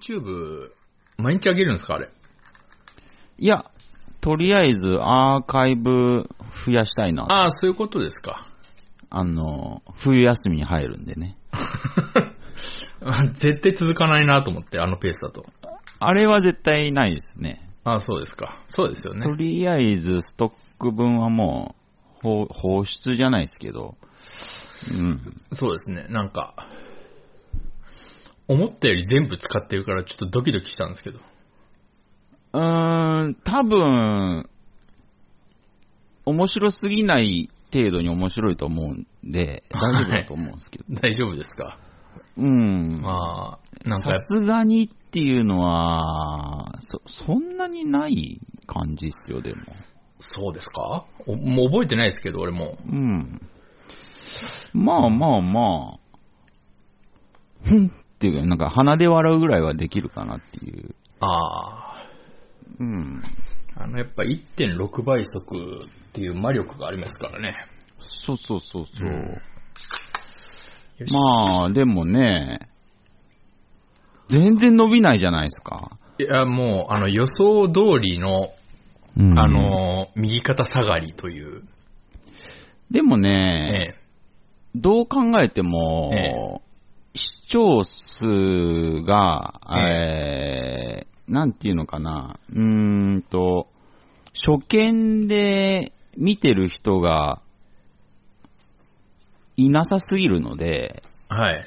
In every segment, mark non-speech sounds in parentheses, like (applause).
YouTube、毎日上げるんですかあれ？いや、とりあえずアーカイブ増やしたいな。ああ、そういうことですか。あの、冬休みに入るんでね。(laughs) 絶対続かないなと思って、あのペースだと。あれは絶対ないですね。ああ、そうですか。そうですよねと。りあえずストック分はもう放放出じゃないですけど、うん。そうですね。なんか、思ったより全部使ってるからちょっとドキドキしたんですけど。うーん、多分、面白すぎない程度に面白いと思うんで、大丈夫だと思うんですけど。(laughs) 大丈夫ですか？うん。まあ、なんかさ、すがにっていうのは、そ、そんなにない感じですよ、でも。そうですか？おもう覚えてないですけど、俺も。うん。まあまあまあ、ふんっていうか、なんか鼻で笑うぐらいはできるかなっていう。ああ、うん。あの、やっぱ1.6倍速っていう魔力がありますからね。そうそうそうそう。うんまあ、でもね、全然伸びないじゃないですか。いや、もう、あの、予想通りの、うんあ、の、右肩下がりという。でもえね、えどう考えても、え視聴数が、ええー、なんていうのかな、うーんと、初見で見てる人がいなさすぎるので、はい。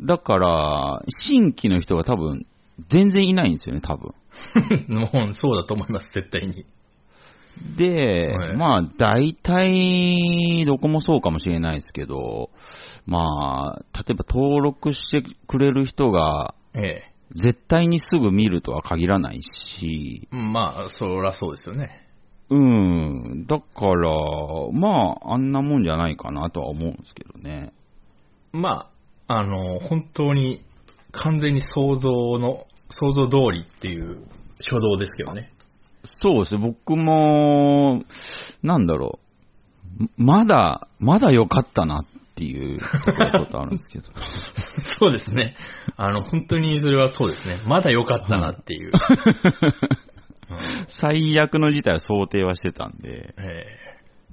だから、新規の人が多分、全然いないんですよね、多分。(laughs) もう、そうだと思います、絶対に。で、はいまあ、大体、どこもそうかもしれないですけど、まあ、例えば登録してくれる人が、え絶対にすぐ見るとは限らないし、え。まあ、そらそうですよね。うん、だから、まあ、あんなもんじゃないかなとは思うんですけどね。まあ、あの、本当に、完全に想像の、想像通りっていう初動ですけどね。そうですね、僕も、なんだろう、まだ、まだ良かったなっていうとことあるんですけど。(laughs) そうですね。あの、本当にそれはそうですね。まだ良かったなっていう。(laughs) うん最悪の事態は想定はしてたんで、ええ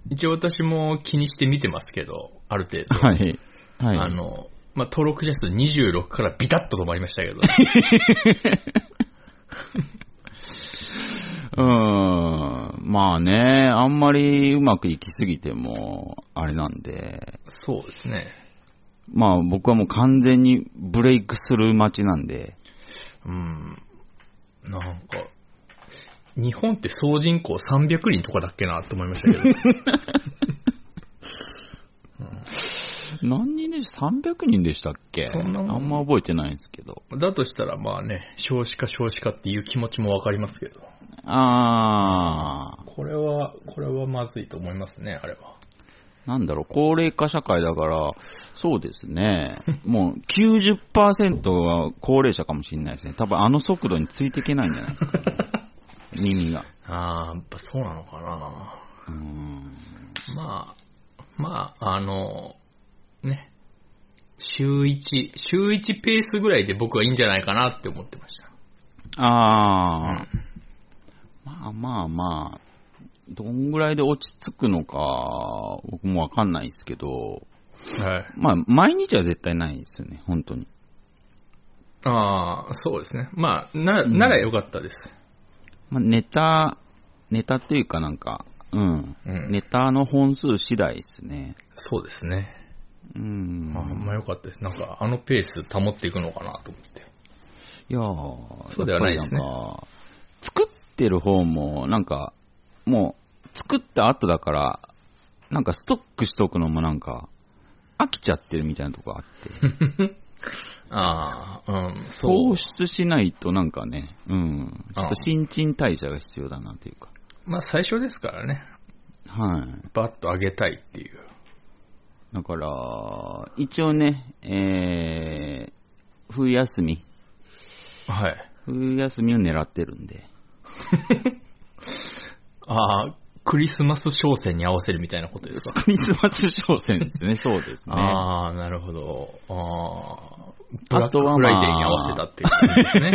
一応私も気にして見てますけど、ある程度。はい。はい。あの、まあ、登録者数26からビタッと止まりましたけど。(laughs) うーん。まあね、あんまりうまくいきすぎても、あれなんで、そうですね。まあ僕はもう完全にブレイクする街なんで、うん。なんか、日本って総人口300人とかだっけなって思いましたけど。(laughs) 何人でし ?300 人でしたっけ？そんなもんあんま覚えてないんですけど。だとしたらまあね、少子化少子化っていう気持ちもわかりますけど。あー、これは、これはまずいと思いますね、あれは。なんだろう、高齢化社会だから、そうですね。(laughs) もう90%は高齢者かもしれないですね。多分あの速度についていけないんじゃないですか。(laughs) 耳が。ああ、やっぱそうなのかな。うーん。まあ、まあ、あの、ね。週1、週1ペースぐらいで僕はいいんじゃないかなって思ってました。あー、まあまあまあ、どんぐらいで落ち着くのか、僕もわかんないですけど、はい。まあ、毎日は絶対ないですよね、本当に。ああ、そうですね。まあ、な、うんならよかったです。まあ、ネタ、ネタっていうかなんか、うん。うんネタの本数次第ですね。そうですね。うん。まあ、ほんまよかったです。なんか、あのペース保っていくのかなと思って。いやーそうではないですね作ってる方も、なんか、もう、作った後だから、なんかストックしとくのもなんか、飽きちゃってるみたいなとこあって、(laughs) ああ、うん、そう放。出しないとなんかね、うん、ちょっと新陳代謝が必要だなというか、まあ、最初ですからね。はい。バッと上げたいっていう。だから、一応ね、えー、冬休み、はい。冬休みを狙ってるんで、(laughs) ああ、クリスマス商戦に合わせるみたいなことですか？(laughs) クリスマス商戦ですね、そうですね。ああ、なるほど。ああ、ブラックフライデーに合わせたっていう感じですね。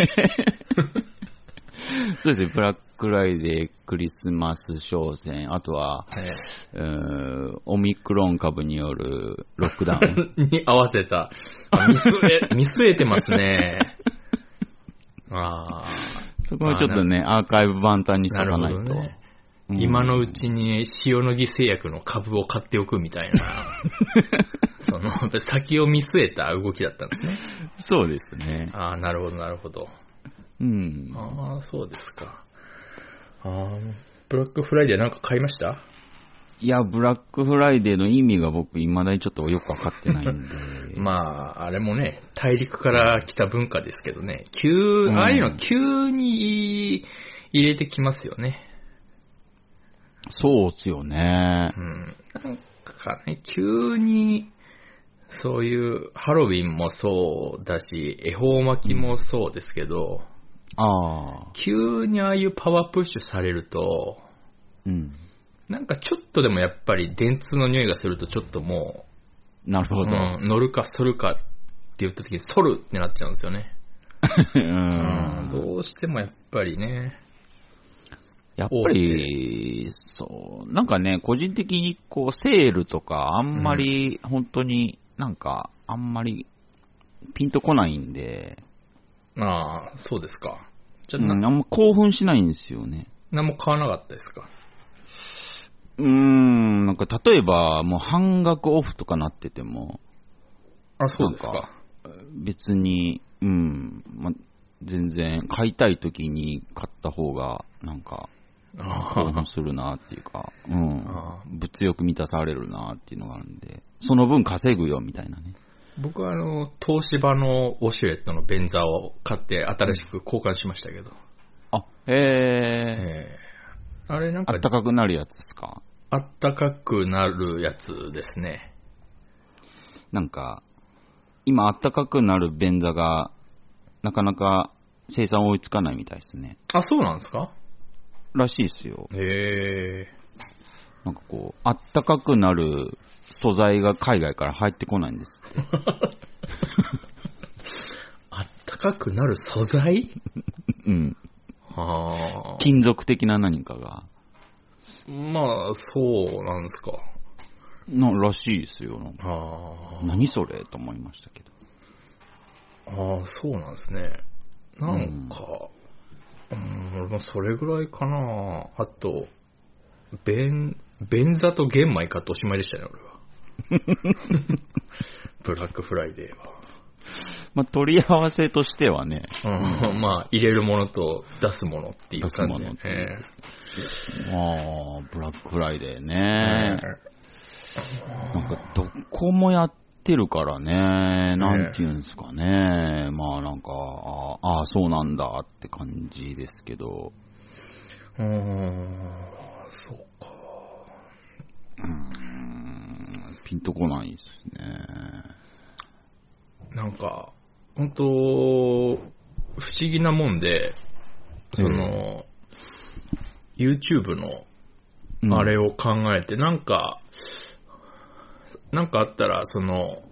(laughs) そうですね、ブラックフライデー、クリスマス商戦、あとは、えうーんオミクロン株によるロックダウン。え (laughs) に合わせた。あ見据え、(laughs) 見据えてますね。あそこはちょっとね、アーカイブ万端にしあ、とかないと。今のうちに塩野義製薬の株を買っておくみたいな、(laughs) その、先を見据えた動きだったんですね。そうですね。ああ、なるほど、なるほど。うん。ああ、そうですか。ああ、ブラックフライデーなんか買いました？いや、ブラックフライデーの意味が僕、未だにちょっとよくわかってないんで。(laughs) まあ、あれもね、大陸から来た文化ですけどね、急、うんああいうの急に入れてきますよね。そうっすよねう。ん。なんかね、急に、そういう、ハロウィンもそうだし、恵方巻きもそうですけど、ああ。急にああいうパワープッシュされると、うん。なんかちょっとでもやっぱり電通の匂いがするとちょっともう、なるほど。うん、乗るか反るかって言った時に反るってなっちゃうんですよね。うんうん、どうしてもやっぱりね。やっぱり、そう、なんかね、個人的にこう、セールとか、あんまり、本当になんか、あんまり、ピンとこないんで、ああ、そうですか。じゃあ、うん、あんなま興奮しないんですよね。何も買わなかったですか？うーん、なんか例えば、もう半額オフとかなってても、あ、そうですか。別に、うん、ま、全然買いたい時に買った方が、なんか、興奮するなっていうか、うんあ、物欲満たされるなっていうのがあるんで、その分稼ぐよみたいなね。僕はあの、東芝のウォシュレットの便座を買って新しく交換しましたけど。あ、へえ、ええあれなんかあっ、たかくなるやつですか？あったかくなるやつですね。なんか、今あったかくなる便座が、なかなか生産追いつかないみたいですね。あ、そうなんですか？らしいですよ。へえなんかこう、あったかくなる素材が海外から入ってこないんですって。(laughs) あったかくなる素材？(laughs) うん。ああ。金属的な何かが。まあ、そうなんですか。な、らしいですよ。ああ。何それと思いましたけど。ああ、そうなんですね。なんか、うん、俺もそれぐらいかな。あと、便、便座と玄米買っておしまいでしたね、俺は。(laughs) ブラックフライデーは。まあ、取り合わせとしてはね、うん、まあ、入れるものと出すものっていう感じね。ああ、ブラックフライデーえね。えなんか、どこもやってるからね、なんていうんですかね。まあなんか、ああ、そうなんだって感じですけど、うーん、そうか。うーん、ピンとこないですね。なんか、本当不思議なもんで、その、YouTube のうんあれを考えて、なんか、なんかあったら、その、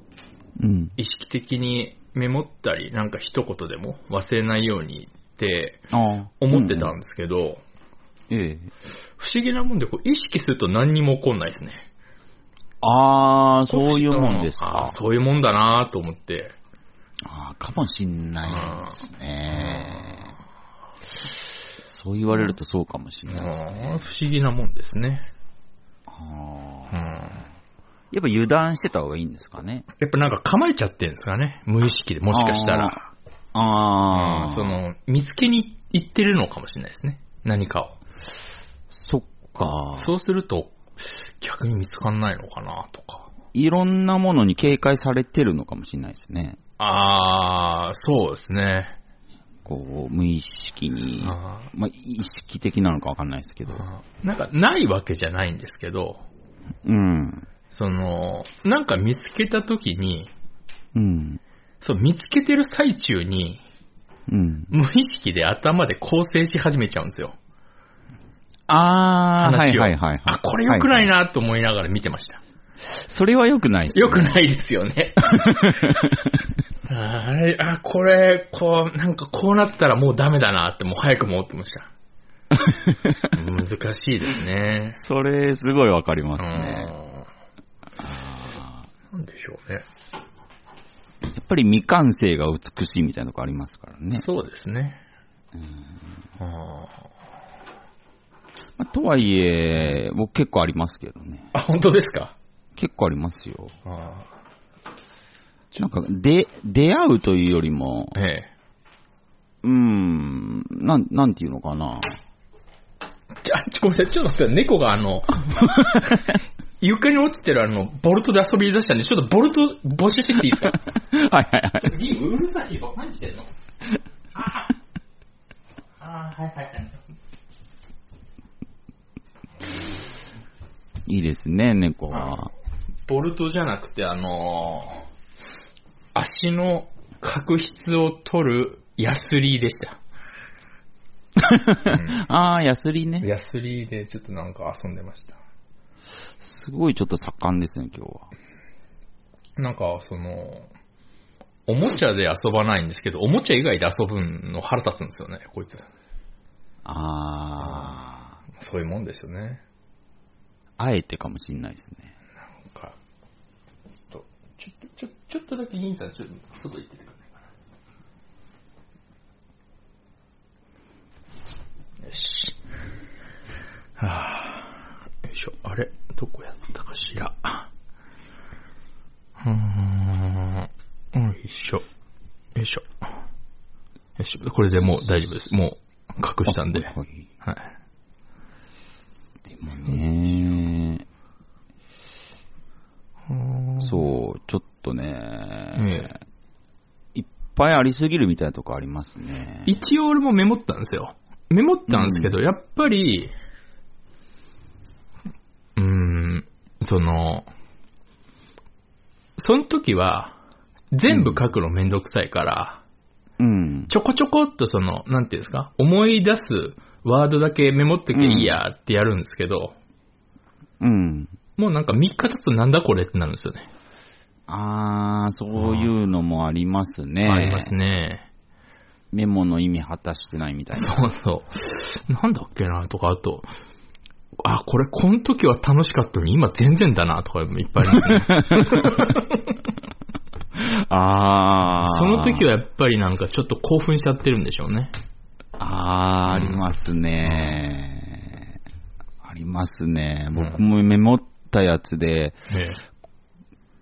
うん。意識的にメモったり、なんか一言でも忘れないようにって。思ってたうんですけど、ええ。不思議なもんで、こう意識すると何にも起こんないですね。ああ、そういうもんですあかあ。そういうもんだなと思って。ああ、かもしんないですね。そう言われるとそうかもしんないですね。不思議なもんですね。ああうん。やっぱ油断してた方がいいんですかね。やっぱなんか構えちゃってるんですかね。無意識で、もしかしたら。ああ、うんその、見つけに行ってるのかもしれないですね。何かを。そっか。そうすると、逆に見つかんないのかなとか。いろんなものに警戒されてるのかもしれないですね。あー、そうですね。こう、無意識に、あまあ、意識的なのかわかんないですけど。ーなんか、ないわけじゃないんですけど、うん。その、なんか見つけた時に、うん。そう、見つけてる最中に、うん。無意識で頭で構成し始めちゃうんですよ。あー、はい。はいはいはい。あ、これ良くないな。なと思いながら見てました。それは良くないです、ね。良くないですよね。あ (laughs) れ、あ、これ、こう、なんかこうなったらもうダメだなって、もう早くも思ってました。難しいですね。(laughs) それ、すごいわかりますね。うんなんでしょうね。やっぱり未完成が美しいみたいなとこありますからね。そうですね。あまあとはいえ、僕結構ありますけどね。あ、本当ですか？結構ありますよ。あなんか、で、出会うというよりも、ええ。うーん、なん、なんていうのかな。ちょ、あちょごめんなさい、ちょっと待って、猫があの、(laughs) 床に落ちてるあの、ボルトで遊び出したんで、ちょっとボルト募集してきていいですか？(laughs) はいはいはい。ちょっとリンうるさいよ。何してんの？ああ、はいはいはい。いいですね、猫は。ボルトじゃなくて、あのー足の角質を取るヤスリでした。(laughs) ああ、ヤスリね。ヤスリでちょっとなんか遊んでました。すごいちょっと盛んですね、今日は。なんか、その、おもちゃで遊ばないんですけど、おもちゃ以外で遊ぶの腹立つんですよね、こいつ。あそういうもんですよね。あ、あえてかもしんないですね。なんか、ちょっと、ちょっと、ちょちょっとだけ銀さん、ちょっと外行っててくれないかな。よし。はぁ、よいしょ。あれ？どこやったかしら。うーん。よいしょ。よいしょ。よし。これでもう大丈夫です。もう隠したんで。はいはいはい。でもね、そう、ちょっとね、えいっぱいありすぎるみたいなとこありますね。一応俺もメモったんですよ。メモったんですけど、やっぱり、うーん、その、その時は、全部書くのめんどくさいから、うん。ちょこちょこっとその、なんていうんですか、思い出すワードだけメモってけいいやってやるんですけど、うん。もうなんか3日経つとなんだこれってなるんですよね。あー、そういうのもありますね。ありますね。メモの意味果たしてないみたいな。そうそう。なんだっけなとか、あと、あ、これ、この時は楽しかったのに、今全然だな、とかいっぱいあ。(laughs) あー。その時はやっぱりなんかちょっと興奮しちゃってるんでしょうね。あー、ありますね。ありますね。僕もメモったやつで、え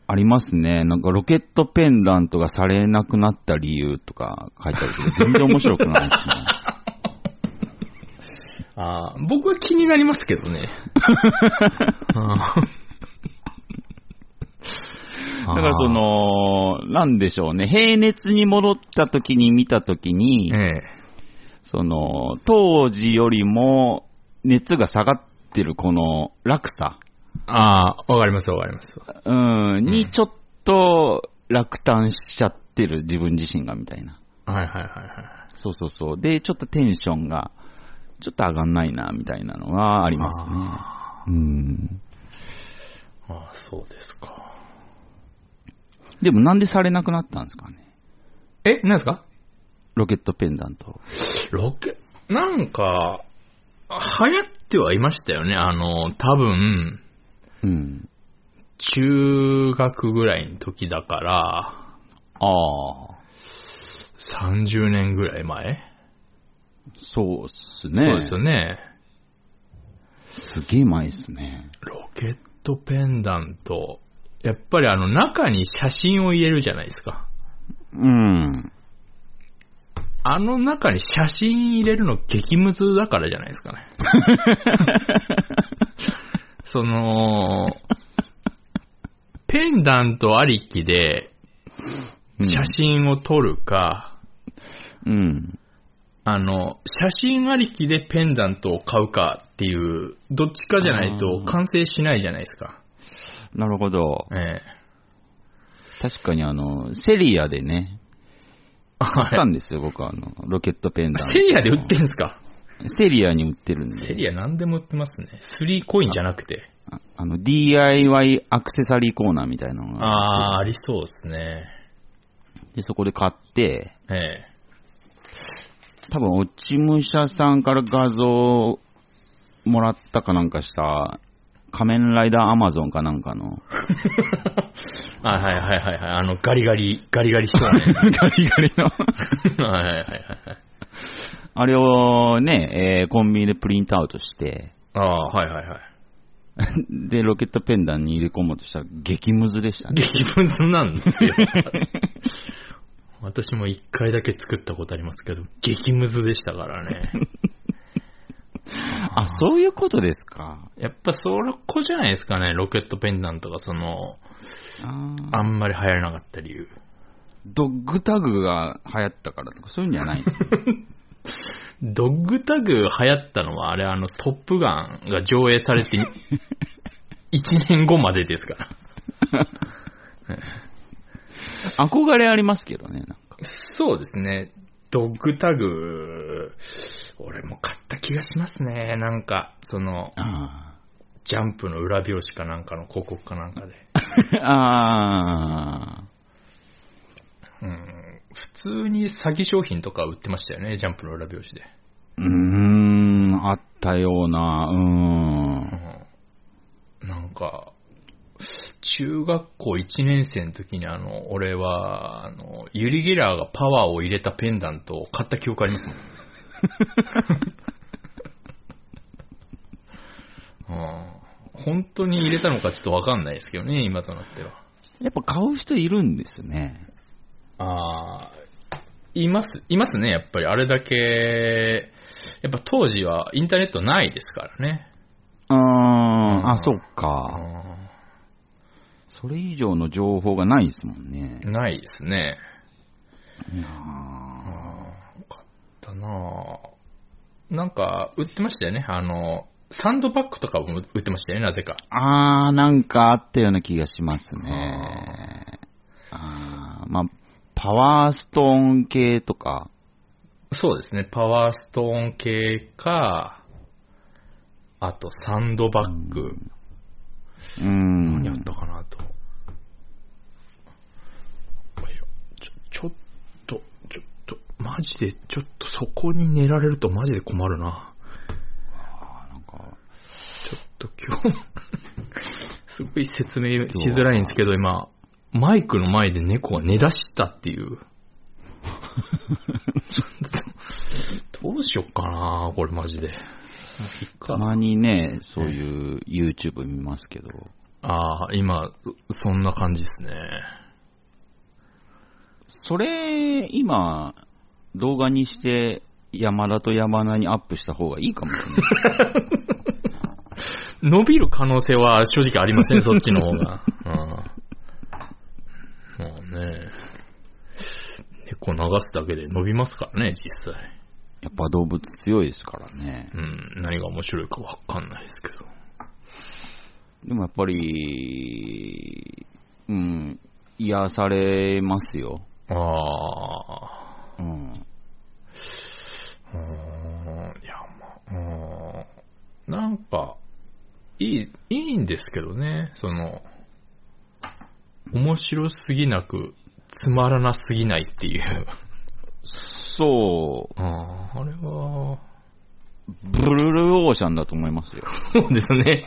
ありますね。なんかロケットペンダントがされなくなった理由とか書いてあるけど、全然面白くないですね。(laughs) あー僕は気になりますけどね。あ (laughs) ーだからそ、の、なんでしょうね。平熱に戻った時に見た時に、ええその、当時よりも熱が下がってるこの落差、ああ、わかりますわかります。うん、にちょっと落胆しちゃってる自分自身がみたいな。はいはいはいはい。そうそうそう。で、ちょっとテンションが、ちょっと上がんないな、みたいなのがありますね。うん。ああ、そうですか。でもなんでされなくなったんですかね？え、何ですか？ロケットペンダント。ロケ、なんか、流行ってはいましたよね。あの、多分、うん。中学ぐらいの時だから、ああ。30年ぐらい前、そうっすね。そうですよね。すげえ前っすね。ロケットペンダント。やっぱりあの中に写真を入れるじゃないですか。うん。あの中に写真入れるの激ムズだからじゃないですかね。(laughs) その、ペンダントありきで写真を撮るか、うん。あの、写真ありきでペンダントを買うかっていう、どっちかじゃないと完成しないじゃないですか。なるほど。ええ。確かにあの、セリアでね、買ったんですよ、僕はあの、ロケットペンダント。セリアで売ってんすか？セリアに売ってるんで。セリア何でも売ってますね。スリーコインじゃなくて。ああの、DIY アクセサリーコーナーみたいなのが。ああー、ありそうですね。で、そこで買って、ええ。多分、落ち武者さんから画像もらったかなんかした、仮面ライダーアマゾンかなんかの、(laughs) あはいはいはいはい。あの、ガリガリ、ガリガリ少年。(laughs) ガリガリの、(laughs) はいはいはいはい。あれをね、えーコンビニでプリントアウトして、ああ、はいはいはい。で、ロケットペンダンに入れ込もうとしたら激ムズでしたね。激ムズなんですよ。私も一回だけ作ったことありますけど、激ムズでしたからね。(laughs) あ、そういうことですか。やっぱそこじゃないですかね、ロケットペンダントがその、あんまり流行らなかった理由。ドッグタグが流行ったからとか、そういうんじゃないんですよドッグタグ流行ったのは、あれあの、トップガンが上映されて、(laughs) 1年後までですから。(laughs) 憧れありますけどね、なんか。そうですね。ドッグタグ、俺も買った気がしますね。なんか、その、あジャンプの裏表紙かなんかの広告かなんかで。ー (laughs) あうん、普通に詐欺商品とか売ってましたよね、ジャンプの裏表紙で。ー。うーん、あったような、うーん。うん、なんか、中学校1年生の時にあの、俺は、あの、ユリ・ゲラーがパワーを入れたペンダントを買った記憶ありますもん。(laughs) うん、本当に入れたのかちょっとわかんないですけどね、今となっては。やっぱ買う人いるんですね。ああ、います、いますね、やっぱり。あれだけ、やっぱ当時はインターネットないですからね。うーん、んあ、そっか。それ以上の情報がないですもんね。ないですね。いやー買ったなぁなんか、売ってましたよね？あの、サンドバッグとかも売ってましたよね、なぜか。あー、なんかあったような気がしますね。あー、まあ、パワーストーン系とか、そうですね。パワーストーン系か、あとサンドバッグ。うーん。何あったかなと。ちょ、ちょっと、ちょっと、マジで、ちょっとそこに寝られるとマジで困るな。なんか、ちょっと今日、すごい説明しづらいんですけど、今、マイクの前で猫が寝出したっていう。(laughs) どうしよっかなこれマジで。たまにね、そういう YouTube 見ますけど、ああ、今、そんな感じですね。それ、今、動画にして、山田と山名にアップした方がいいかもしれない。伸びる可能性は正直ありません、そっちの方が。うん。もうね、猫流すだけで伸びますからね、実際。やっぱ動物強いですからね。うん、何が面白いかわかんないですけど。でもやっぱり、うん、癒されますよ。ああ、うん。うーん、いや、まあ、うん、なんか、いい、いいんですけどね、その、面白すぎなく、つまらなすぎないっていう。そう、ああ、あれは、ブルルーオーシャンだと思いますよ。そうですね。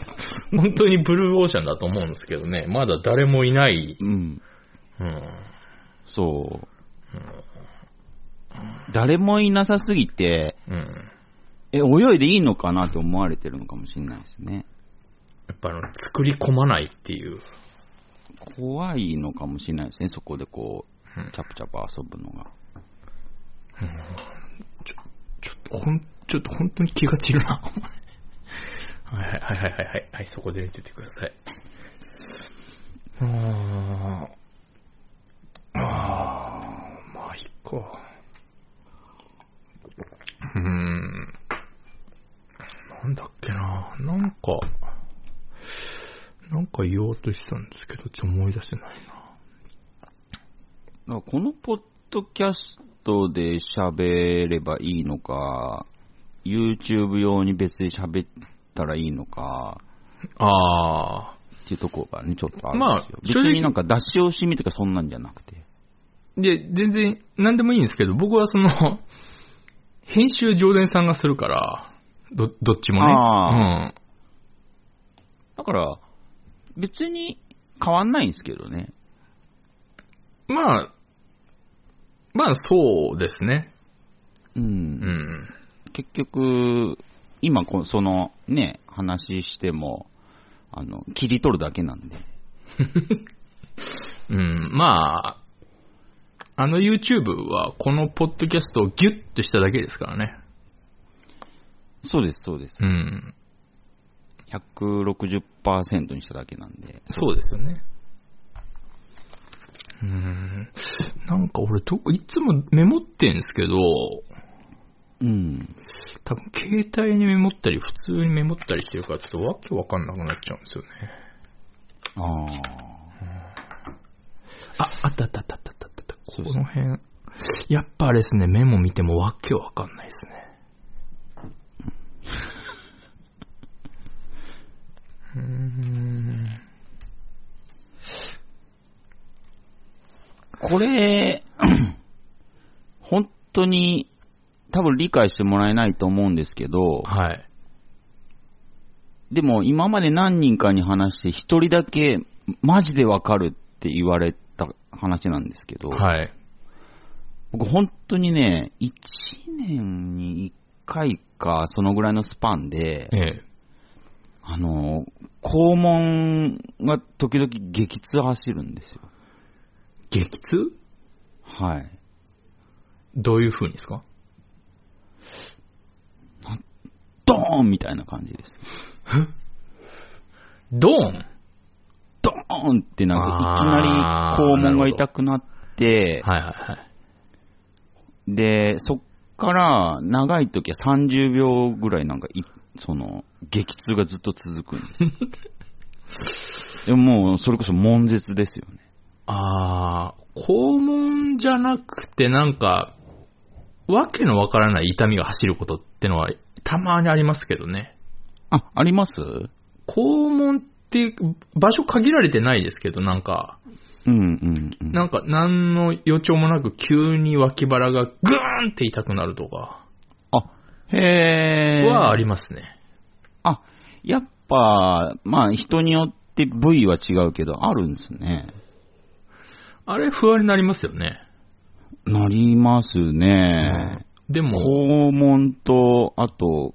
本当にブルーオーシャンだと思うんですけどね。まだ誰もいない。うん。うん。そう。誰もいなさすぎて、うん。え、泳いでいいのかなって思われてるのかもしれないですね。やっぱあの、作り込まないっていう。怖いのかもしれないですね、そこでこうんう、チャプチャプ遊ぶのが。ちょ、ちょっと、ほん、ちょっと本当に気が散るな。(laughs) はいはいはいはいはい。はい、そこで寝ててください。あーあー、まあ、いっか。うーん。なんだっけな。なんか、なんか言おうとしたんですけど、ちょ、思い出せないな。このポッドキャストで喋ればいいのか、YouTube 用に別で喋ったらいいのか、ああ。っていうところがね、ちょっとあるんですよ。まあ別になんか出し惜しみとかそんなんじゃなくて。で、全然、何でもいいんですけど、僕はその、(laughs) 編集上田さんがするから、ど、どっちもね。あだから、別に変わんないんですけどね。うん。まあ、まあそうですね。うん。うん。結局、今こ、そのね、話しても、あの、切り取るだけなんで。(laughs) うん。まあ、あの YouTube はこのポッドキャストをギュッとしただけですからね。そうです、そうですう。ん。160%にしただけなんで。そうですよね。うーん。なんか俺どこ、いつもメモってんですけど、うん。多分携帯にメモったり、普通にメモったりしてるから、ちょっとわけわかんなくなっちゃうんですよね。ああ。あ、あったあったあったあったあったあった。この辺。やっぱあれですね、メモ見てもわけわかんないですね。うーん。これ、(clears throat) 本当に多分理解してもらえないと思うんですけど、はい。でも今まで何人かに話して一人だけマジでわかるって言われた話なんですけど、はい。僕本当にね、1年に1回かそのぐらいのスパンで、ええ。あの、肛門が時々激痛走るんですよ。激痛？はい。どういう風にですか？ドーンみたいな感じです。ドーン？ドーンってなんかいきなり肛門が痛くなって、はいはいはい。で、そっから長い時は30秒ぐらいなんかい、その、激痛がずっと続くんで (laughs) ももう、それこそ悶絶ですよね。あー、肛門じゃなくてなんか、わけのわからない痛みが走ることってのはたまにありますけどね。あ、あります？肛門って場所限られてないですけど、なんか、うんうんうん。なんか何の予兆もなく急に脇腹がグーンって痛くなるとかあ、へー。はありますね。あ、やっぱ、まあ人によって部位は違うけど、あるんですね。あれ不安になりますよね。なりますね。でも、肛門と、あと、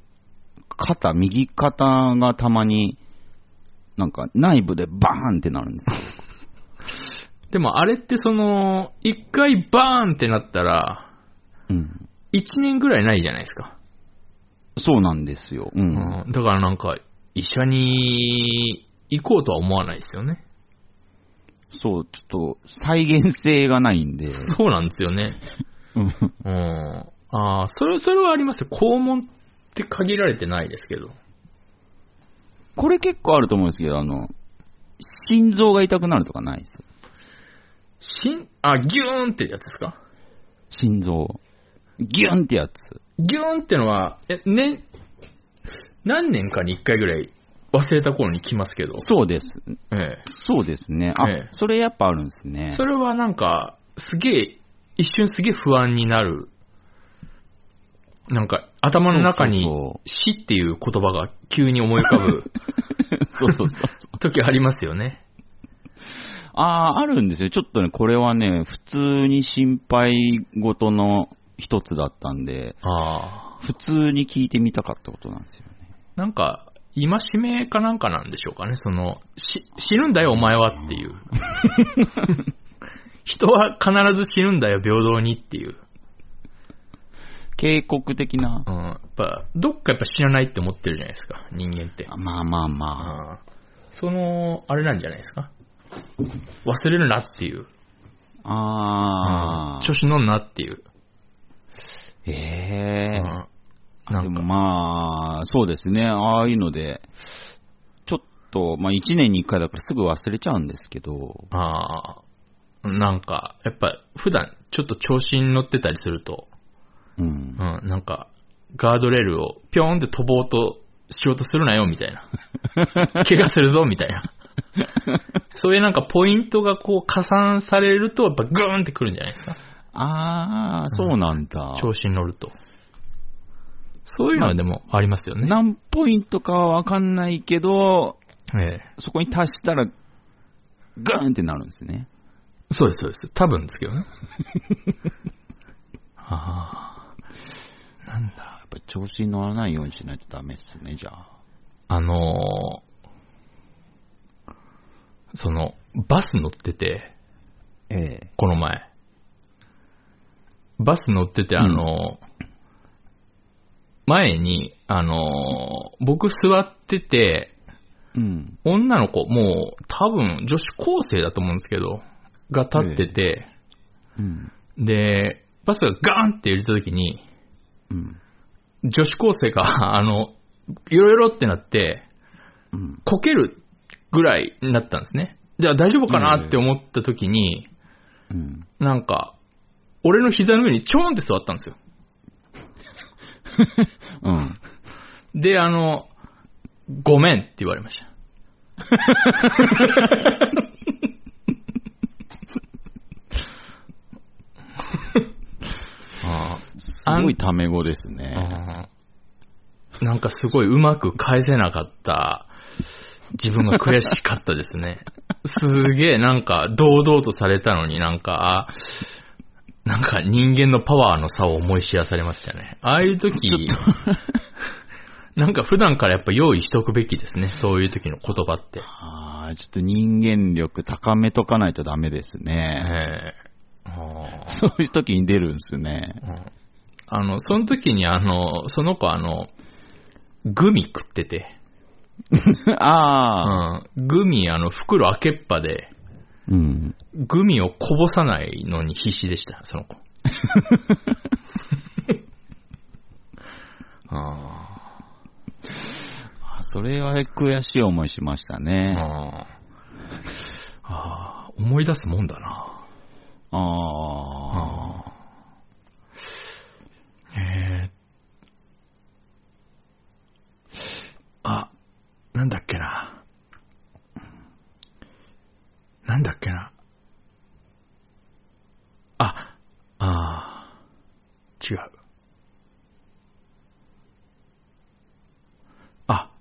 肩、右肩がたまに、なんか内部でバーンってなるんですよ。(laughs) でもあれってその、一回バーンってなったら、うん。一年ぐらいないじゃないですか。そうなんですよ。うん。うん、だからなんか、医者に行こうとは思わないですよね。そう、ちょっと再現性がないんで。(laughs) そうなんですよね。うんうん。ああ、それ、それはありますよ。肛門って限られてないですけど。これ結構あると思うんですけど、あの、心臓が痛くなるとかないですしん、あ、ギューンってやつですか？心臓。ギュンってやつ。ギューンってのは、え、ね、何年かに一回ぐらい忘れた頃に来ますけど。そうです。ええ。そうですね。あ、ええそれやっぱあるんですね。それはなんか、すげえ、一瞬すげえ不安になる。なんか、頭の中に死っていう言葉が急に思い浮かぶ (laughs) そうそうそう。時ありますよね。ああ、あるんですよ。ちょっとね、これはね、普通に心配事の一つだったんで、ああ。普通に聞いてみたかったことなんですよね。なんか、今しめかなんかなんでしょうかね。その、し、死ぬんだよお前はっていう。(laughs) 人は必ず死ぬんだよ平等にっていう。警告的な。うん。やっぱ、どっかやっぱ死なないって思ってるじゃないですか。人間って。まあまあまあ。あーその、あれなんじゃないですか。忘れるなっていう。ああ。調子乗んなっていう。ええうんなんか、でもまあ、そうですね。ああいうので、ちょっと、まあ一年に一回だからすぐ忘れちゃうんですけど、ああ、なんか、やっぱ普段ちょっと調子に乗ってたりすると、うん。うん、なんか、ガードレールをぴょーんって飛ぼうとしようとするなよ、みたいな。(laughs) 怪我するぞ、みたいな。そういうなんかポイントがこう加算されると、やっぱグーンってくるんじゃないですか。あー、そうなんだ。調子に乗ると。そういうのはでもありますよね。何ポイントかはわかんないけど、ええそこに達したら、ガーンってなるんですね。そうです、そうです。多分ですけどね。(laughs) ああ。なんだ。やっぱり調子に乗らないようにしないとダメっすね、じゃあ。あのーその、バス乗ってて、ええ。この前。バス乗ってて、あのー前に、あのー僕座ってて、うん。女の子、もう多分女子高生だと思うんですけど、が立ってて、うん。で、バスがガーンって入れた時に、うん。女子高生が、(laughs) あの、よろよろってなって、うん。こけるぐらいになったんですね。じゃあ大丈夫かなって思った時に、うん。なんか、俺の膝の上にちょーんって座ったんですよ。(laughs) うん。で、あの、ごめんって言われました。(laughs) あすごいタメ語ですね。あなんかすごいうまく返せなかった自分が悔しかったですね。すげえなんか堂々とされたのになんか、あなんか人間のパワーの差を思い知らされましたね。ああいう時、(laughs) なんか普段からやっぱ用意しとくべきですね。そういう時の言葉って。ああ、ちょっと人間力高めとかないとダメですえね。えそういう時に出るんですね。うんあの、その時にあの、その子あの、グミ食ってて、(laughs) ああ。うん、グミあの袋開けっぱで、うん。グミをこぼさないのに必死でした、その子。(laughs) ああそれは悔しい思いしましたーね。あーあー、思い出すもんだな。ああ。あえー、あ、なんだっけな。なんだっけな。あ、あー違う。あ、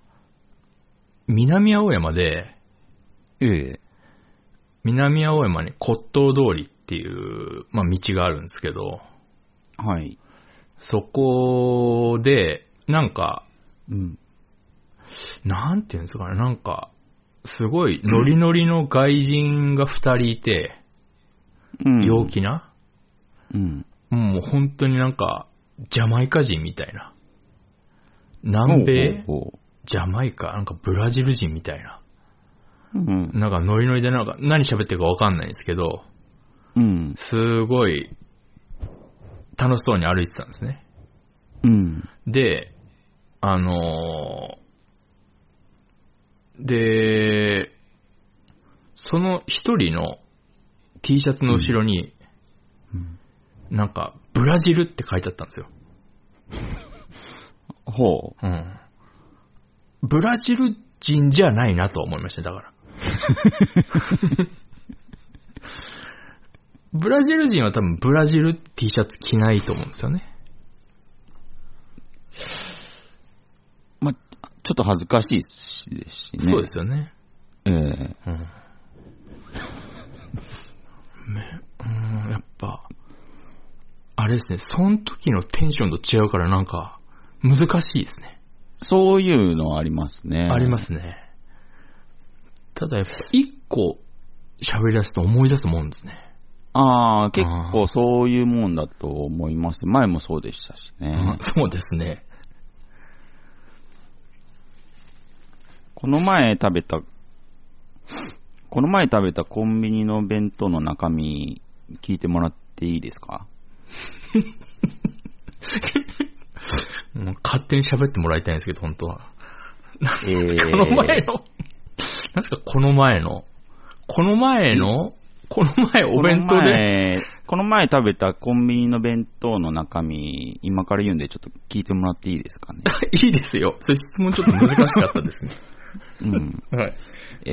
南青山で、ええ。南青山に骨董通りっていう、まあ、道があるんですけど、はい。そこで、なんか、うん。なんていうんですかね、なんか、すごいノリノリの外人が二人いて、うん陽。気な、うん。もう本当になんか、ジャマイカ人みたいな。南米？ジャマイカ？なんかブラジル人みたいな。ううん。なんかノリノリでなんか何喋ってるかわかんないんですけど、うん。すごい楽しそうに歩いてたんですね。うん。で、あのーで、その一人の T シャツの後ろに、うんなんか、ブラジルって書いてあったんですよ。(laughs) ほうん。ブラジル人じゃないなとは思いました、だから。(laughs) ブラジル人は多分ブラジル T シャツ着ないと思うんですよね。ちょっと恥ずかしいしですしね。そうですよね。ええうん。めうん、やっぱ、あれですね、その時のテンションと違うからなんか、難しいですね。そういうのありますね。ありま。すね。ただやっぱ、一個喋り出すと思い出すもんですね。ああ、結構そういうもんだと思います。前もそうでしたしね。そうですね。この前食べた、この前食べたコンビニの弁当の中身、聞いてもらっていいですか？もう勝手に喋ってもらいたいんですけど、本当は。えーこの前の、なんですか、この前の、この前の、この前お弁当で、前この前食べたコンビニの弁当の中身、今から言うんでちょっと聞いてもらっていいですかね？(laughs) いいですよ。それ質問ちょっと難しかったですね。うん。はい。え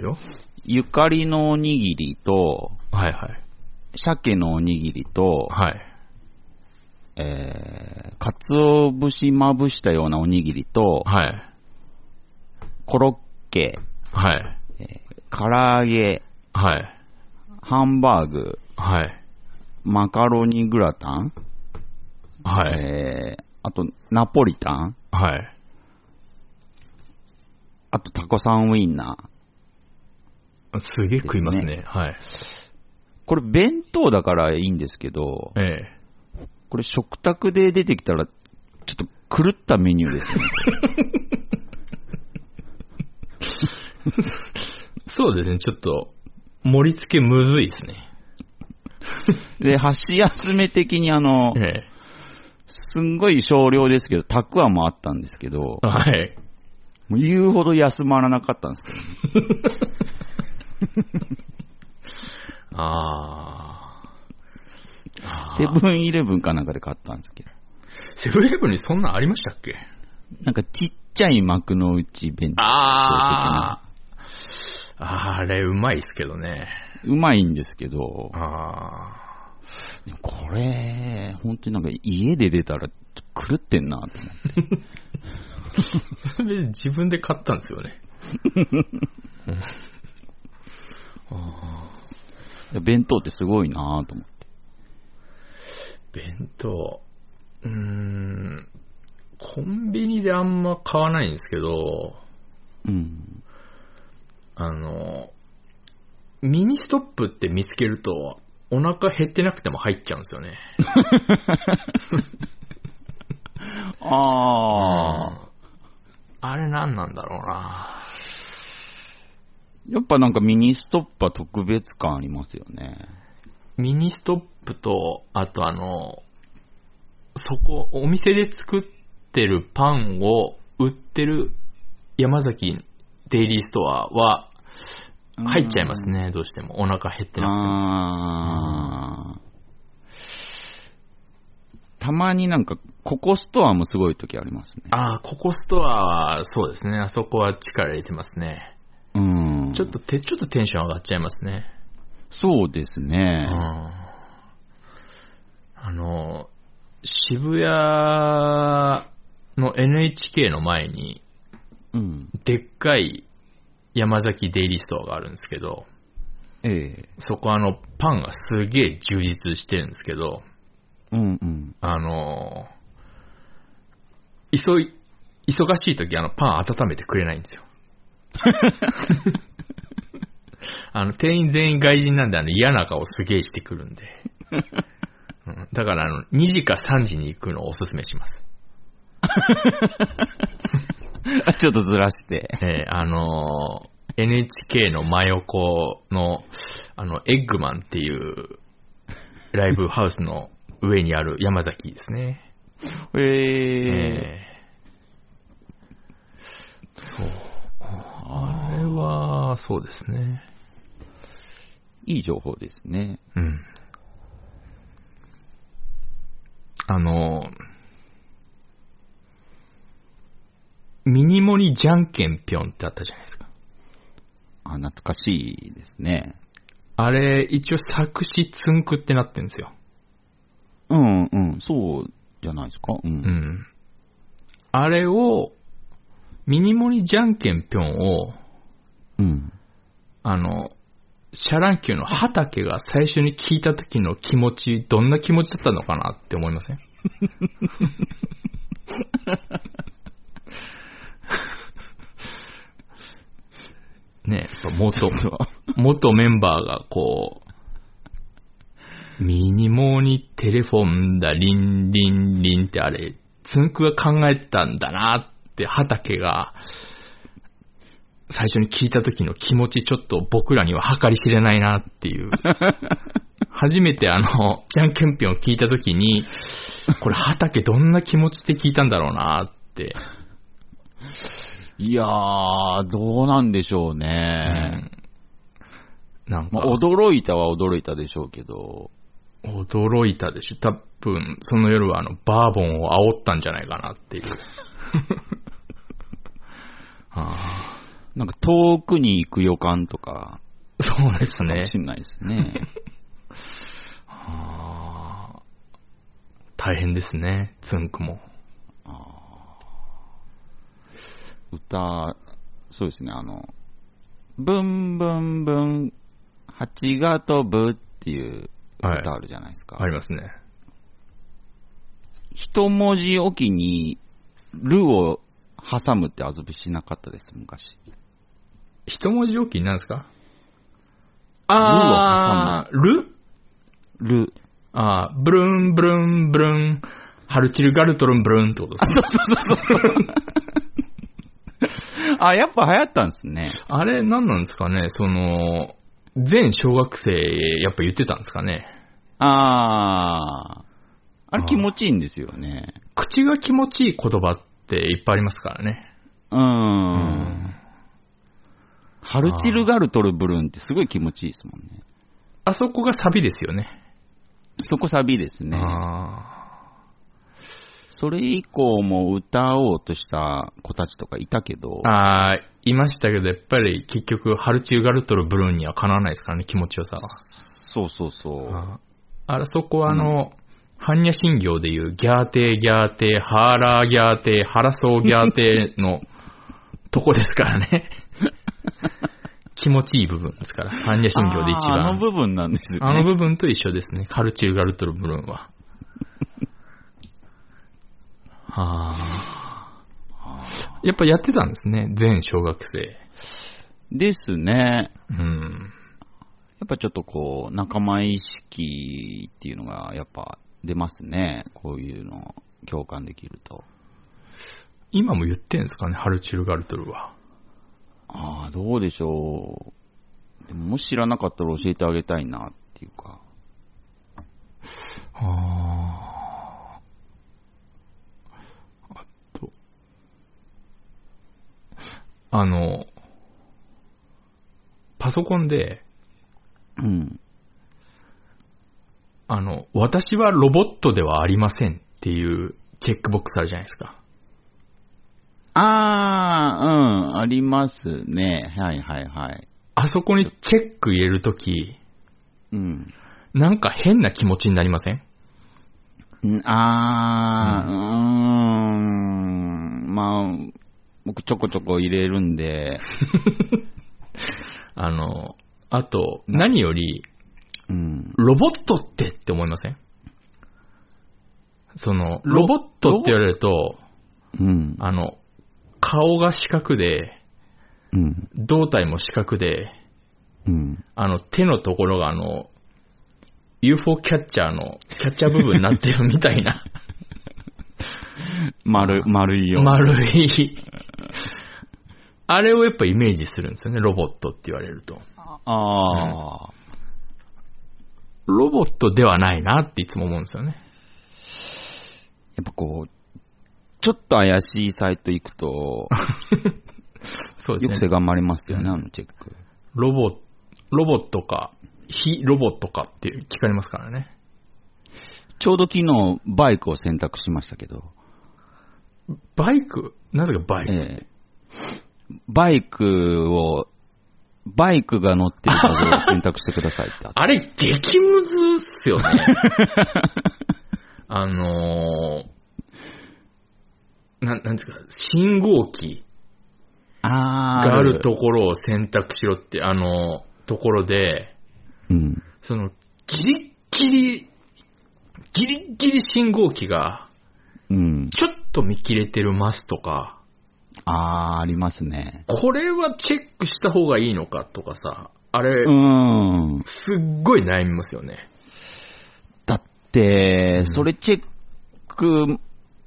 ーゆかりのおにぎりと、はいはい。鮭のおにぎりと、はい。えー、かつお節まぶしたようなおにぎりと、はい。コロッケ、はい。唐揚げ、はい。ハンバーグ、はい。マカロニグラタン、はい。えー、あと、ナポリタン、はい。あとタコさんウインナー。すげえ食いますね。はい。これ弁当だからいいんですけど、ええ。これ食卓で出てきたら、ちょっと狂ったメニューですね。(laughs) そうですね、ちょっと、盛り付けむずいですね。(laughs) で、箸休め的にあの、(laughs) えすんごい少量ですけど、たくあんもあったんですけどえ。、はい。もう言うほど休まらなかったんですけど、ね、(laughs) あーあー。セブンイレブンかなんかで買ったんですけど、セブンイレブンにそんなんありましたっけ？なんかちっちゃい幕の内弁当ああ。あれ、うまいっすけどね。うまいんですけど、あこれ、本当になんか家で出たら狂ってんなと思って。(laughs) (laughs) あ。それで自分で買ったんですよね。(laughs) 弁当ってすごいなと思って。弁当。うーん。コンビニであんま買わないんですけど、うん。あの、ミニストップって見つけると、お腹減ってなくても入っちゃうんですよね。(laughs) ああ、あれ何なんだろうな。やっぱなんかミニストップは特別感ありますよね。ミニストップと、あとあの、そこ、お店で作ってるパンを売ってる山崎デイリーストアは入っちゃいますね、どうしても。お腹減ってなああ。たまになんか、ココストアもすごい時ありますね。ああ、ココストアは、そうですね。あそこは力入れてますね。うん。ちょっとて、ちょっとテンション上がっちゃいますね。そうですうん。ね。あの、渋谷の NHK の前に、うん。でっかい山崎デイリーストアがあるんですけど、ええ。そこあの、パンがすげえ充実してるんですけど、うんうん。あの、急い、忙しい時あの、パン温めてくれないんですよ。(laughs) あの、店員全員外人なんであの、嫌な顔すげえしてくるんで。うんだからあの、2時か3時に行くのをおすすめします。(laughs) ちょっとずらして。えーあのー NHK の真横の、あの、エッグマンっていうライブハウスの上にある山崎ですね。ええ。えーそう。あれは、そうですね。いい情報ですね。うん。あのーミニモニじゃんけんぴょんってあったじゃないですか。あ、懐かしいですね。あれ、一応作詞つんくってなってるんですよ。うんうん。そうじゃないですか。う。うんん。あれを、ミニモニじゃんけんぴょんを、うん。あの、シャ乱Qのはたけが最初に聞いた時の気持ち、どんな気持ちだったのかなって思いません？(laughs) ねやっぱ元、元メンバーがこう、ミニモニテレフォンだ、リンリンリンってあれ、つんくが考えたんだなって畑が、最初に聞いた時の気持ちちょっと僕らには計り知れないなっていう。(laughs) 初めてあの、じゃんけんぴょんを聞いた時に、これ畑どんな気持ちで聞いたんだろうなって。いやー、どうなんでしょううね。んなんかまあ、、驚いたは驚いたでしょうけど、驚いたでしょ。多分、その夜はあの、バーボンを煽ったんじゃないかなっていう。(laughs) あなんか遠くに行く予感とか、ーそうですねかもし。れないですね。(laughs) あー大変ですね、つんくも。歌、そうですね、あの、ブンブンブン、蜂が飛ぶっていうはい歌あるじゃないですか。ありますね。一文字おきに、ルを挟むって遊びしなかったです、昔。一文字置きなんですか？あー、ル？ル。あー、ブルン、ブルン、ブルン、ハルチルガルトルン、ブルンってことですね。そうそうそうそう。(laughs) あ、やっぱ流行ったんですね。あれ、何なんですかね？その、全小学生、やっぱ言ってたんですかねあー。あれ気持ちいいんですよね。口が気持ちいい言葉っていっぱいありますからね。うーん。ハルチルガルトルブルーンってすごい気持ちいいですもんね。あそこがサビですよね。そこサビですね。あそれ以降も歌おうとした子たちとかいたけどー、あー、いましたけど、やっぱり結局、ハルチルガルトルブルーンにはかなわないですからね、気持ちよさは。そうそうそう。ああれ、そこはあの、般若心経でいうギャーテーギャーテー、ハーラーギャーテー、ハラソーギャーテーのとこですからね。気持ちいい部分ですから、般若心経で一番。あーあの部分なんですよね。あの部分と一緒ですね。カルチルガルトルブルーンは。はあ。やっぱやってたんですね。全小学生。ですね。うん。やっぱちょっとこう、仲間意識っていうのがやっぱ出ますね。こういうの共感できると。今も言ってんですかね、ハルチルガルトルは。ああ、どうでしょう。でももし知らなかったら教えてあげたいなっていうか。ああ。あと。あの、パソコンで、うん。あの、私はロボットではありませんっていうチェックボックスあるじゃないですか。ああ、うん、ありますね。はいはいはい。あそこにチェック入れるとき、うん。なんか変な気持ちになりません？んああ、うーん、まあ、僕ちょこちょこ入れるんで、(laughs) あの、あと、何より、うん。ロボットってって思いません？その、ロボットって言われると、うん。あの、顔が四角で、うん。胴体も四角で、うん。あの、手のところがあの、UFO キャッチャーの、キャッチャー部分になってるみたいな、(laughs) 丸、丸いよ。丸い、(laughs) あれをやっぱイメージするんですよね、ロボットって言われると。ああ、ロボットではないなっていつも思うんですよね。やっぱこう、ちょっと怪しいサイト行くと、そうですね。よくせ頑張りますよね、あのチェック。ロボ、ロボットか、非ロボットかって聞かれますからね。ちょうど昨日、バイクを選択しましたけど、バイク？なぜかバイク、ええバイクを、バイクが乗ってる画像を選択してくださいってあ。(laughs) あれ、激ムズっすよね。(laughs) あのー、なん、なんですか、信号機あがあるところを選択しろって、あの、ところで、うん。その、ギリッギリ、ギリッギリ信号機が、うん。ちょっと見切れてるマスとか、あー、ありますね。これはチェックした方がいいのかとかさ、あれ、うん。すっごい悩みますよね。だって、うんそれチェック、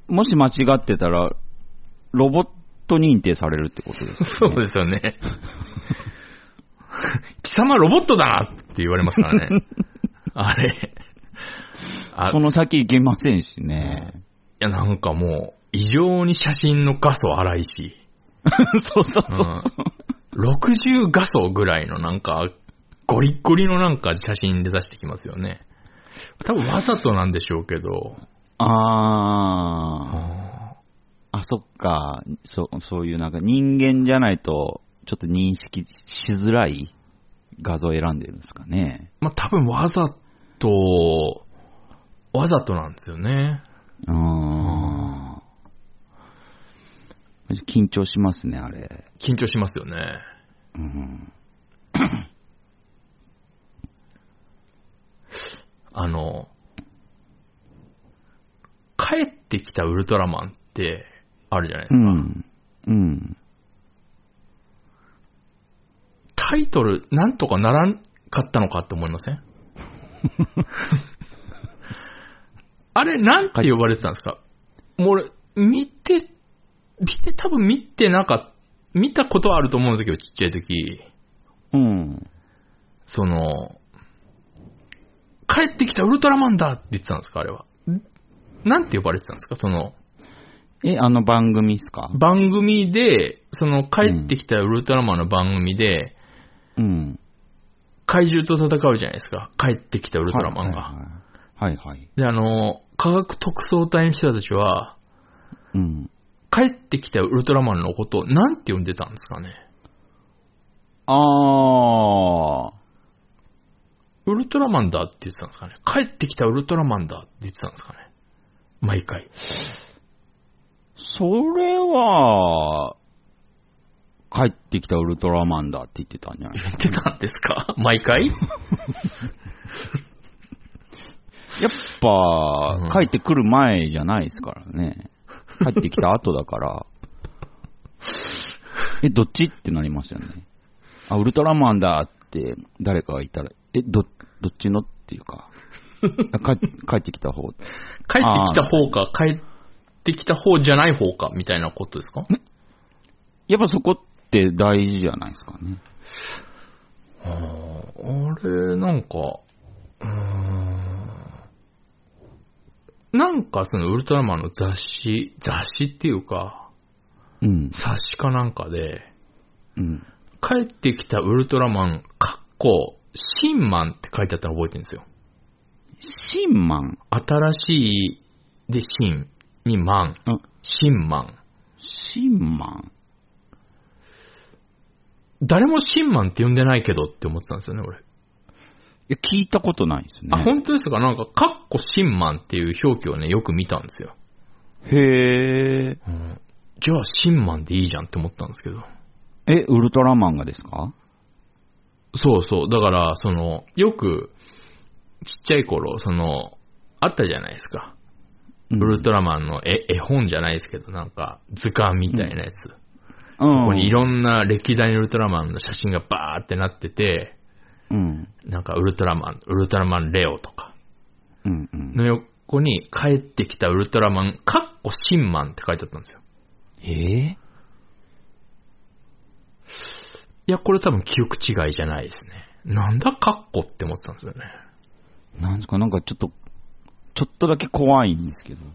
もし間違ってたら、ロボット認定されるってことですよね。(laughs) そうですよね。貴様ロボットだなって言われますからね。あれ。あその先行けませんしね。いや、なんかもう、異常に写真の画素荒いし、(laughs) そうそうそうそう。60画素ぐらいのなんか、ゴリッゴリのなんか写真で出してきますよね。多分わざとなんでしょうけど、あー。ああ、そっか。そそういうなんか人間じゃないと、ちょっと認識しづらい画像を選んでるんですかね。まあ、多分わざと、わざとなんですよね。うーん。緊張しますね、あれ。緊張しますよね。うん。あの、帰ってきたウルトラマンってあるじゃないですか。うん。うん。タイトル、なんとかならんかったのかって思いません？(laughs) あれ、なんて呼ばれてたんですか？もう俺、見て、見て、多分見てなかった、見たことはあると思うんですけど、ちっちゃい時。うん。その、帰ってきたウルトラマンだって言ってたんですかあれは。んなんて呼ばれてたんですか？その、え、あの番組っすか？番組で、その帰ってきたウルトラマンの番組で、うん。怪獣と戦うじゃないですか。帰ってきたウルトラマンが。はいはい。はいはい。で、あの、科学特捜隊の人たちは、うん。帰ってきたウルトラマンのことをなんて呼んでたんですかね？あー。ウルトラマンだって言ってたんですかね？帰ってきたウルトラマンだって言ってたんですかね？毎回。それは、帰ってきたウルトラマンだって言ってたんじゃない言ってたんですか？毎回？(laughs) やっぱ、うん帰ってくる前じゃないですからね。帰ってきた後だから。え、どっちってなりますよね。あ、ウルトラマンだって誰かがいたら、え、ど、どっちのっていうか。あ帰帰ってきた方。帰ってきた方か、帰ってきた方じゃない方か、みたいなことですか？やっぱそこって大事じゃないですかね。あーあれ、なんか、うーんなんかそのウルトラマンの雑誌、雑誌っていうか、うん。冊子かなんかで、うん。帰ってきたウルトラマン、かっこ、シンマンって書いてあったの覚えてるんですよ。シンマン？新しいでシンにマン、うんシンマン。シンマン？誰もシンマンって呼んでないけどって思ってたんですよね、俺。いや、聞いたことないですね。あ、本当ですか？なんか、カッコシンマンっていう表記をね、よく見たんですよ。へえ。うんじゃあ、シンマンでいいじゃんって思ったんですけど。え、ウルトラマンがですか？そうそう。だから、その、よく、ちっちゃい頃、その、あったじゃないですか。ウルトラマンの絵絵本じゃないですけど、なんか、図鑑みたいなやつ。うん、そこにいろんな歴代のウルトラマンの写真がバーってなってて、うん。なんかウルトラマン、ウルトラマンレオとかうん。うん。の横に帰ってきたウルトラマン、カッコシンマンって書いてあったんですよ。ええいや、これ多分記憶違いじゃないですね。なんだカッコって思ってたんですよね。なんですか、なんかちょっと、ちょっとだけ怖いんですけど。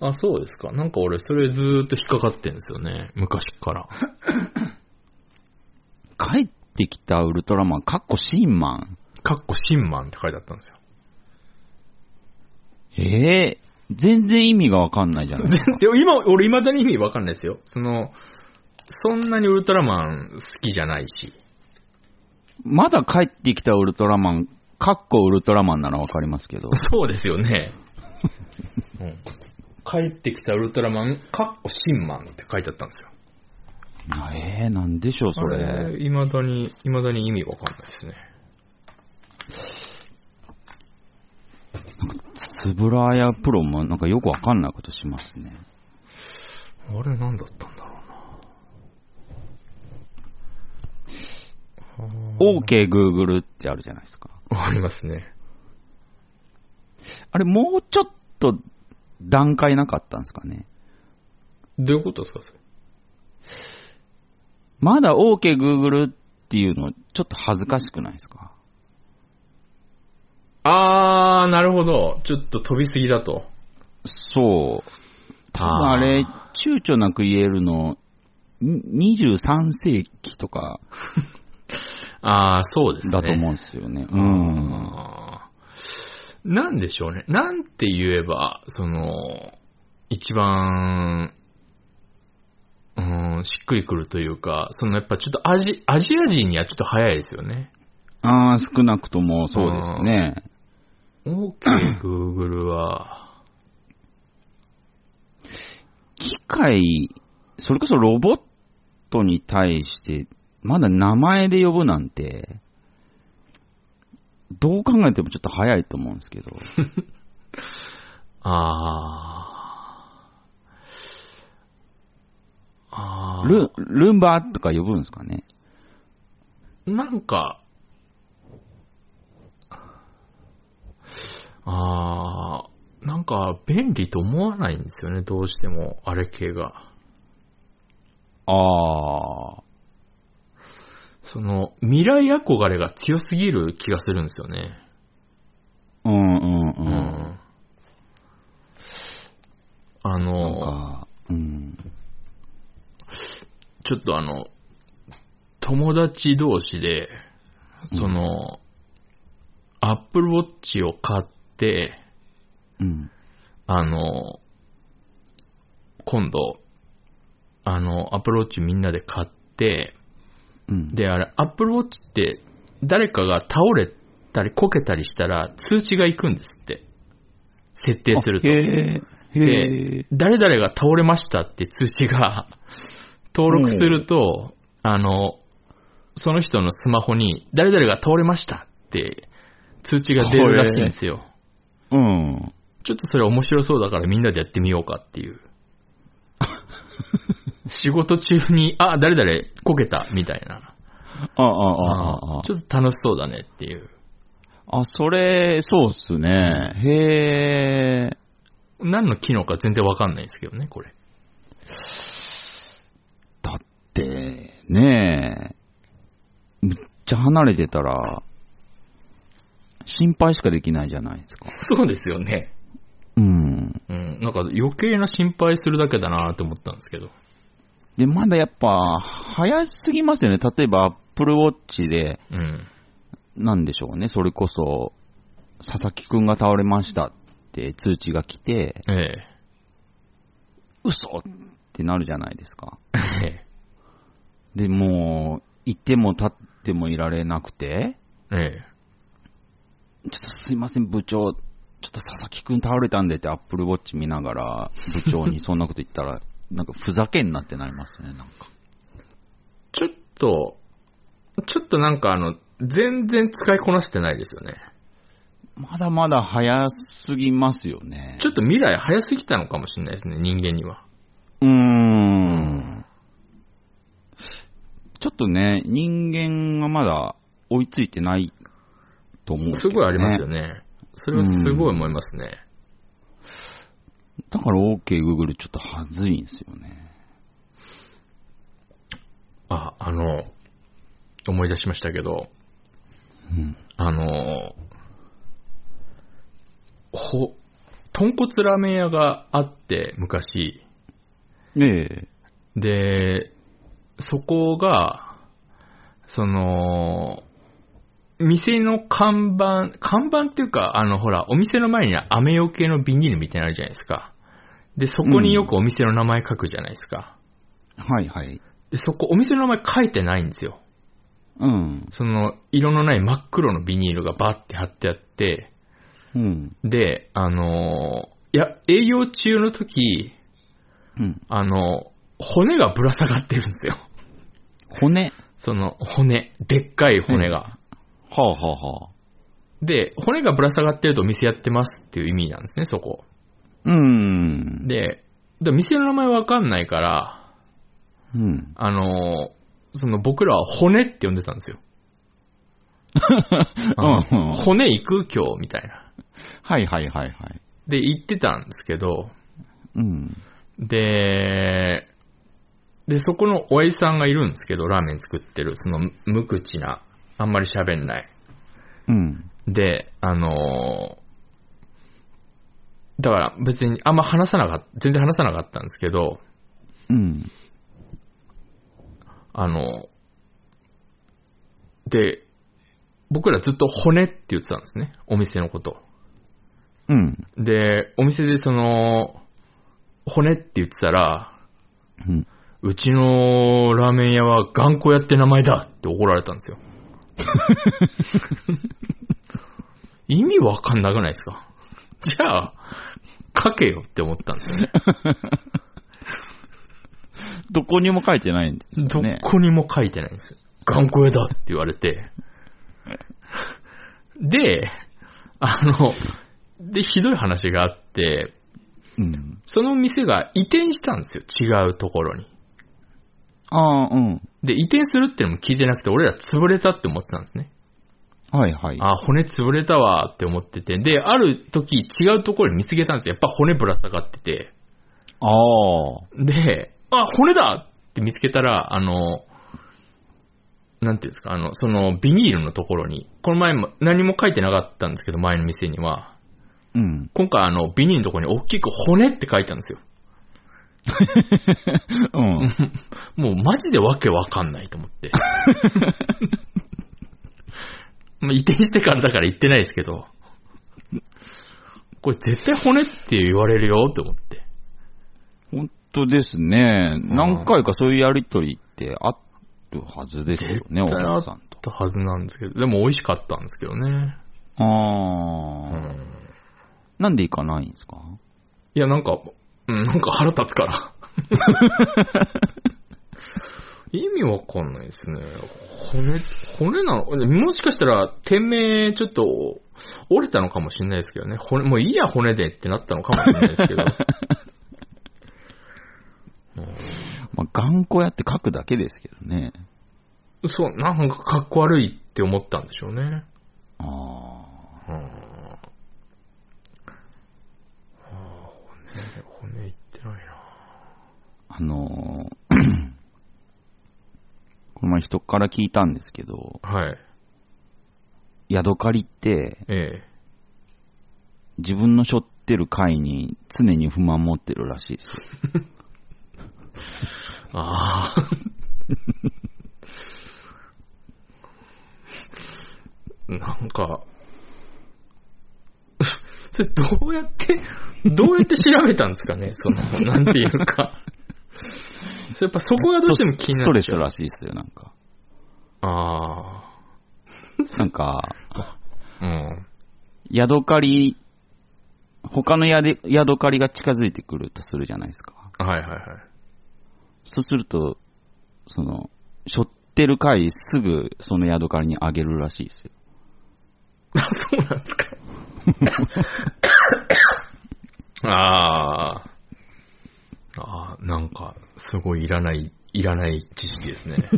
(laughs) あ、そうですか。なんか俺、それずーっと引っかかってんですよね。昔から。(laughs) 帰ってきたウルトラマン、かっこシンマン。カッコシンマンって書いてあったんですよ。ええ全然意味がわかんないじゃないですか。今、俺未だに意味わかんないですよ。その、そんなにウルトラマン好きじゃないし。まだ帰ってきたウルトラマン、かっこウルトラマンならわかりますけど。そうですよね。うん、帰ってきたウルトラマン、カッコシンマンって書いてあったんですよ。あええなんでしょう、それ。あれ、未だに、未だに意味わかんないですね。つぶらやプロもなんかよくわかんないことしますね。あれ、なんだったんだろうな。OK Google ってあるじゃないですか。ありますね。あれもうちょっと段階なかったんですかね。どういうことですか、それ？まだ OK Google っていうのちょっと恥ずかしくないですか？あー、なるほど。ちょっと飛びすぎだと。そう。多分あれ、躊躇なく言えるの、に23世紀とか (laughs) あー、そうですね。だと思うんですよね。うん。あーなんでしょうね。なんて言えば、その、一番、うん、しっくりくるというか、そのやっぱちょっとアジアジア人にはちょっと早いですよね。ああ、少なくともそうですね。OK、Google は、機械、それこそロボットに対して、まだ名前で呼ぶなんて、どう考えてもちょっと早いと思うんですけど。(laughs) ああール、ルンバとか呼ぶんですかね？なんか、あー、なんか便利と思わないんですよね、どうしても、あれ系が。ああ。その、未来憧れが強すぎる気がするんですよね。うんうんううん。なんあの、か、うん。ちょっとあの、友達同士で、その、アップルウォッチを買って、うん。あの、今度、あの、アップルウォッチみんなで買って、うん。で、あれ、アップルウォッチって、誰かが倒れたりこけたりしたら通知が行くんですって。設定するとあ。へえ。へえ。誰々が倒れましたって通知が登録すると、あの、その人のスマホに誰々が倒れましたって通知が出るらしいんですよ。うん。ちょっとそれ面白そうだからみんなでやってみようかっていう。(laughs) 仕事中に、あ、誰々こけたみたいな。ああ、ああ、あちょっと楽しそうだねっていう。あ。あ、それ、そうっすね。へえ。何の機能か全然わかんないですけどね、これ。だって、ねえ。むっちゃ離れてたら、心配しかできないじゃないですか。そうですよね。うん。うん。なんか余計な心配するだけだなって思ったんですけど。で、まだやっぱ、早すぎますよね。例えば、Apple Watch で、うん。なんでしょうね。それこそ、佐々木くんが倒れましたって通知が来て、ええ。嘘ってなるじゃないですか。(laughs) えで、もう、いても立ってもいられなくて、え。ええ。ちょっとすいません、部長。ちょっと佐々木くん倒れたんでってアップルウォッチ見ながら、部長にそんなこと言ったら、(laughs) なんかふざけんなってなりますね、なんか。ちょっと、ちょっとなんかあの、全然使いこなせてないですよね。まだまだ早すぎますよね。ちょっと未来早すぎたのかもしれないですね、人間には。うーん。ちょっとね、人間がまだ追いついてないと思うんです。ごいありますよね。それはすごい思いますね。だから OK Google ちょっとはずいんですよね。あ、あの、思い出しましたけど、うん。あの、ほ、豚骨ラーメン屋があって、昔。ねえ。で、そこが、その、店の看板、看板っていうか、あの、ほら、お店の前に雨よけのビニールみたいなのあるじゃないですか。で、そこによくお店の名前書くじゃないですか。はいはい。で、そこ、お店の名前書いてないんですよ。うん。その、色のない真っ黒のビニールがバッて貼ってあって、うん。で、あのいや、営業中の時、うん。あの、骨がぶら下がってるんですよ。骨。その骨、でっかい骨が。はあはあはあ。で、骨がぶら下がってるとお店やってますっていう意味なんですね、そこ。うーん。で、で店の名前わかんないから、うん。あの、その僕らは骨って呼んでたんですよ。(laughs) うんうん骨行く今日みたいな。はいはいはいはい。で、言ってたんですけど、うん。で、で、そこのおやじさんがいるんですけど、ラーメン作ってる、その無口な、あんまり喋んない。うん。で、あのーだから別にあんま話さなかった、全然話さなかったんですけど、うん。あの、で、僕らずっと骨って言ってたんですね、お店のこと。うん。で、お店でその、骨って言ってたら、うん。うちのラーメン屋は頑固屋って名前だって怒られたんですよ。(laughs) 意味わかんなくないですか？じゃあ、書けよって思ったんですよね。(laughs) どこにも書いてないんですよどね。こにも書いてないんですよ。頑固屋だって言われて。で、あの、で、ひどい話があって、うん。その店が移転したんですよ。違うところに。ああ、うん。で、移転するってのも聞いてなくて、俺ら潰れたって思ってたんですね。はいはい。あ、骨潰れたわって思ってて。で、ある時違うところに見つけたんですよ。やっぱ骨ぶら下がってて。ああ。で、あ、骨だって見つけたら、あの、なんていうんですか、あの、そのビニールのところに、この前も何も書いてなかったんですけど、前の店には。うん。今回あの、ビニールのところに大きく骨って書いてあるんですよ。(laughs) うん。(laughs) もうマジでわけわかんないと思って。(laughs) まあ移転してからだから言ってないですけど、これ絶対骨って言われるよって思って。本当ですね。何回かそういうやりとりってあるはずですよね、お絶対あっ客さんと。たはずなんですけど、でも美味しかったんですけどね。あうあ、ん。なんで行かないんですか？いや、なんか、うん、なんか腹立つから。(laughs) 意味わかんないですね。骨、骨なの？もしかしたら、店名ちょっと折れたのかもしれないですけどね。骨、もういいや骨でってなったのかもしれないですけど。(laughs) まあ、頑固屋って書くだけですけどね。そう、なんかかっこ悪いって思ったんでしょうね。ああ。うん。骨、骨いってないな。あのーこの前人から聞いたんですけど、はい。ヤドカリってええ。自分の背負ってる貝に常に不満持ってるらしいですよ。(laughs) ああ。(laughs) なんか、(laughs) それどうやって、どうやって調べたんですかねその、なんていうか。やっぱそこがどうしても気にストレなっちゃう。スらしいですよ、なんか。あ (laughs) なんか、あ。うん。ヤドカリ、他のヤデヤドカリが近づいてくるとするじゃないですか。はいはいはい。そうすると、その、背負ってる貝すぐそのヤドカリにあげるらしいですよ。あ、(laughs) そうなんですか。(laughs) ああ。ああ、なんか、すごいいらない、いらない知識ですね。(laughs)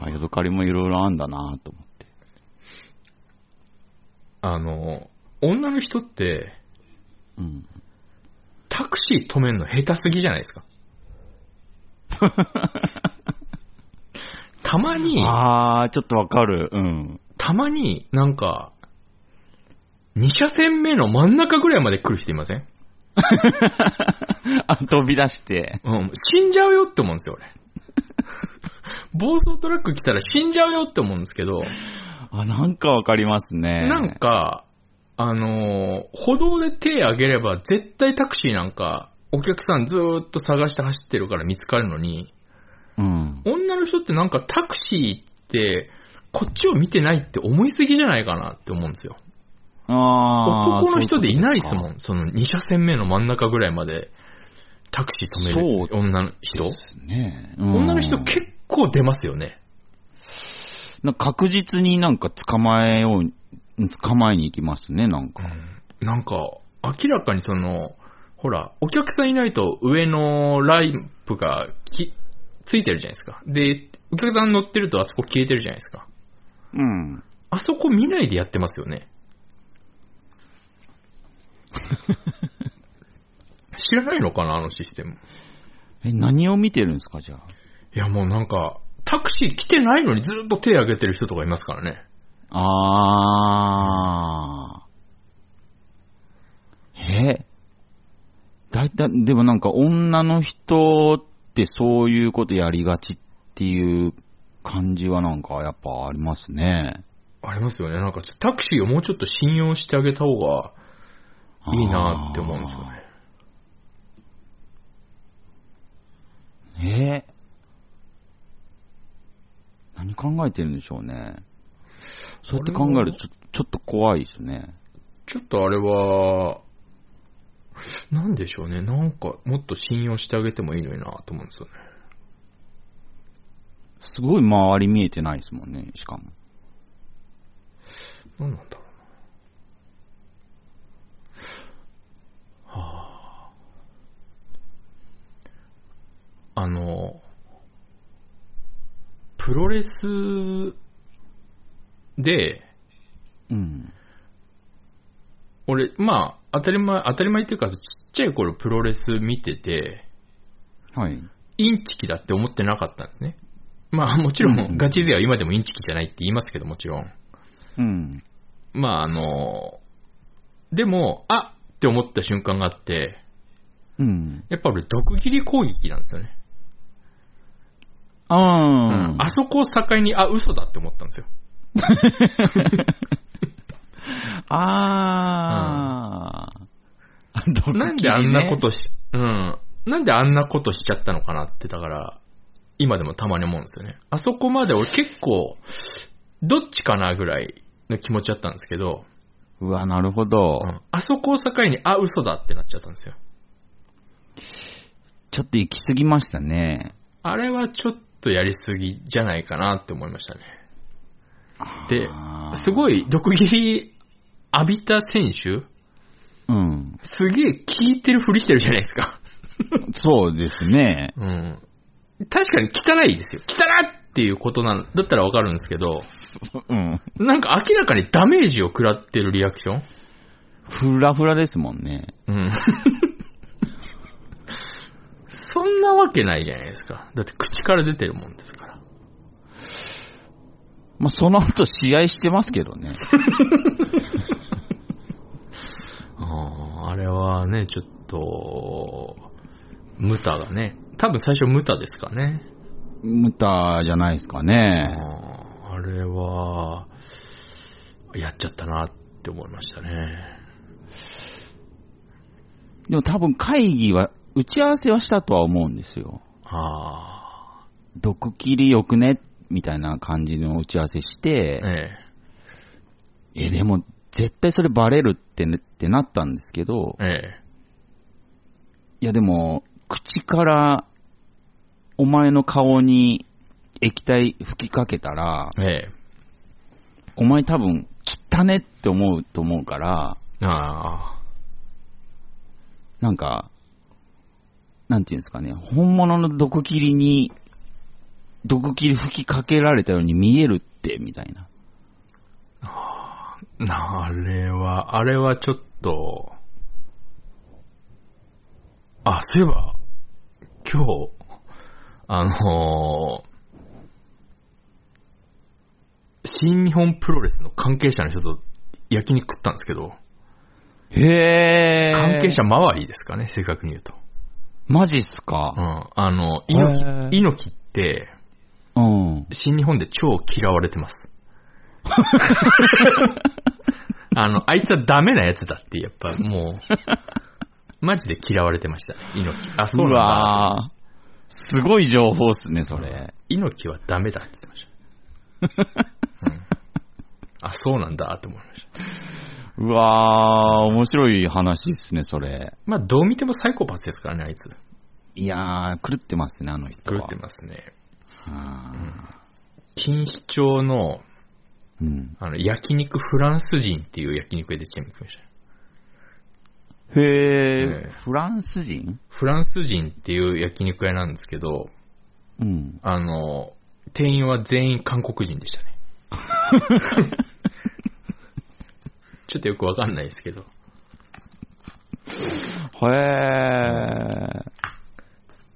あ、ヤドカリもいろいろあんだなと思って。あの、女の人って、うん。タクシー止めるの下手すぎじゃないですか。たまに、あー、ちょっとわかる。うん。たまになんか、2車線目の真ん中ぐらいまで来る人いません (laughs) あ、飛び出して。うん、死んじゃうよって思うんですよ、俺。(laughs) 暴走トラック来たら死んじゃうよって思うんですけど、あ、なんかわかりますね。なんか、あのー歩道で手挙げれば絶対タクシーなんか、お客さんずーっと探して走ってるから見つかるのに、うん。女の人ってなんかタクシーって、こっちを見てないって思いすぎじゃないかなって思うんですよ。あー男の人でいないですもん。ん。その2車線目の真ん中ぐらいまでタクシー止める女の人？ねうん女の人結構出ますよね。な確実になんか捕まえよう、捕まえに行きますね、なんか。なんか、明らかにその、ほら、お客さんいないと上のライプがきついてるじゃないですか。で、お客さん乗ってるとあそこ消えてるじゃないですか。うん。あそこ見ないでやってますよね。(laughs) 知らないのかな、あのシステム。え、何を見てるんですか、じゃあ？いや、もうなんか、タクシー来てないのにずっと手挙げてる人とかいますからね。あー。えだいたい、でもなんか女の人ってそういうことやりがちっていう感じはなんかやっぱありますね。ありますよね。なんか、タクシーをもうちょっと信用してあげた方がいいなって思うんですよね。ええ何考えてるんでしょうね。そうやって考えるとちょちょっと怖いですね。ちょっとあれは、なんでしょうね。なんか、もっと信用してあげてもいいのになと思うんですよね。すごい周り見えてないですもんね、しかも。なんなんだろうな。はあ。あの、プロレスで、うん。俺、まあ、当たり前、当たり前っていうか、ちっちゃい頃プロレス見てて、はい。インチキだって思ってなかったんですね。まあ、もちろうんん、ガチ勢は今でもインチキじゃないって言いますけど、もちろん。うん。まあ、あの、でも、あって思った瞬間があって、うん。やっぱ俺、毒斬り攻撃なんですよね。あうんー。あそこを境に、あ、嘘だって思ったんですよ。(laughs) あー。なんであんなことし、うん。なんであんなことしちゃったのかなって、だから、今でもたまに思うんですよね。あそこまで俺結構、どっちかなぐらいの気持ちだったんですけど、うわ、なるほど。うんあそこを境に、あ、嘘だってなっちゃったんですよ。ちょっと行き過ぎましたね。あれはちょっとやりすぎじゃないかなって思いましたね。ですごい毒斬り浴びた選手？うん。すげえ聞いてるふりしてるじゃないですか。そうですね。(laughs) うん。確かに汚いですよ。汚っていうことなんだったらわかるんですけど、うん。なんか明らかにダメージを食らってるリアクション？フラフラですもんね。うん。(laughs) そんなわけないじゃないですか。だって口から出てるもんですから。まあ、その後試合してますけどね。(laughs) あれはね、ちょっと、ムタがね、多分最初ムタですかね。ムタじゃないですかね。あれは、やっちゃったなって思いましたね。でも多分会議は、打ち合わせはしたとは思うんですよ。あ。毒切りよくね？みたいな感じの打ち合わせしあ、て、ええ、でも絶対それバレるって,、ね、ってなったんですけど。え、、え。いやでも、口からお前の顔に液体吹きかけたら、え、え。お前多分汚ねって思うと思うから、え、ああ、なんか、なんていうんですかね、本物の毒切りに、毒切り吹きかけられたように見えるって、みたいな。なあれは、あれはちょっと、あ、そういえば、今日、あのー新日本プロレスの関係者の人と焼肉食ったんですけど、へー。関係者周りですかね、正確に言うと。マジっすうか。ん。あの、へ猪ー木、猪木って、うん。新日本で超嫌われてます。(laughs) あの、あいつはダメなやつだって、やっぱもう、マジで嫌われてましたね、猪木。あ、そううなんだ。すごい情報っすね、それ。猪木はダメだって言ってました。(laughs) うん、あ、そうなんだって思いました。うわー、面白い話っすね、それ。まあ、どう見てもサイコパスですからね、あいつ。いやー、狂ってますね、あの人は。狂ってますね。あ錦糸町の、ーうん。あの、焼肉フランス人っていう焼肉屋でチェーン行きました。へー、ええフランス人？フランス人っていう焼肉屋なんですけど、うん。あの、店員は全員韓国人でしたね。(laughs) ちょっとよくわかんないですけど。へー。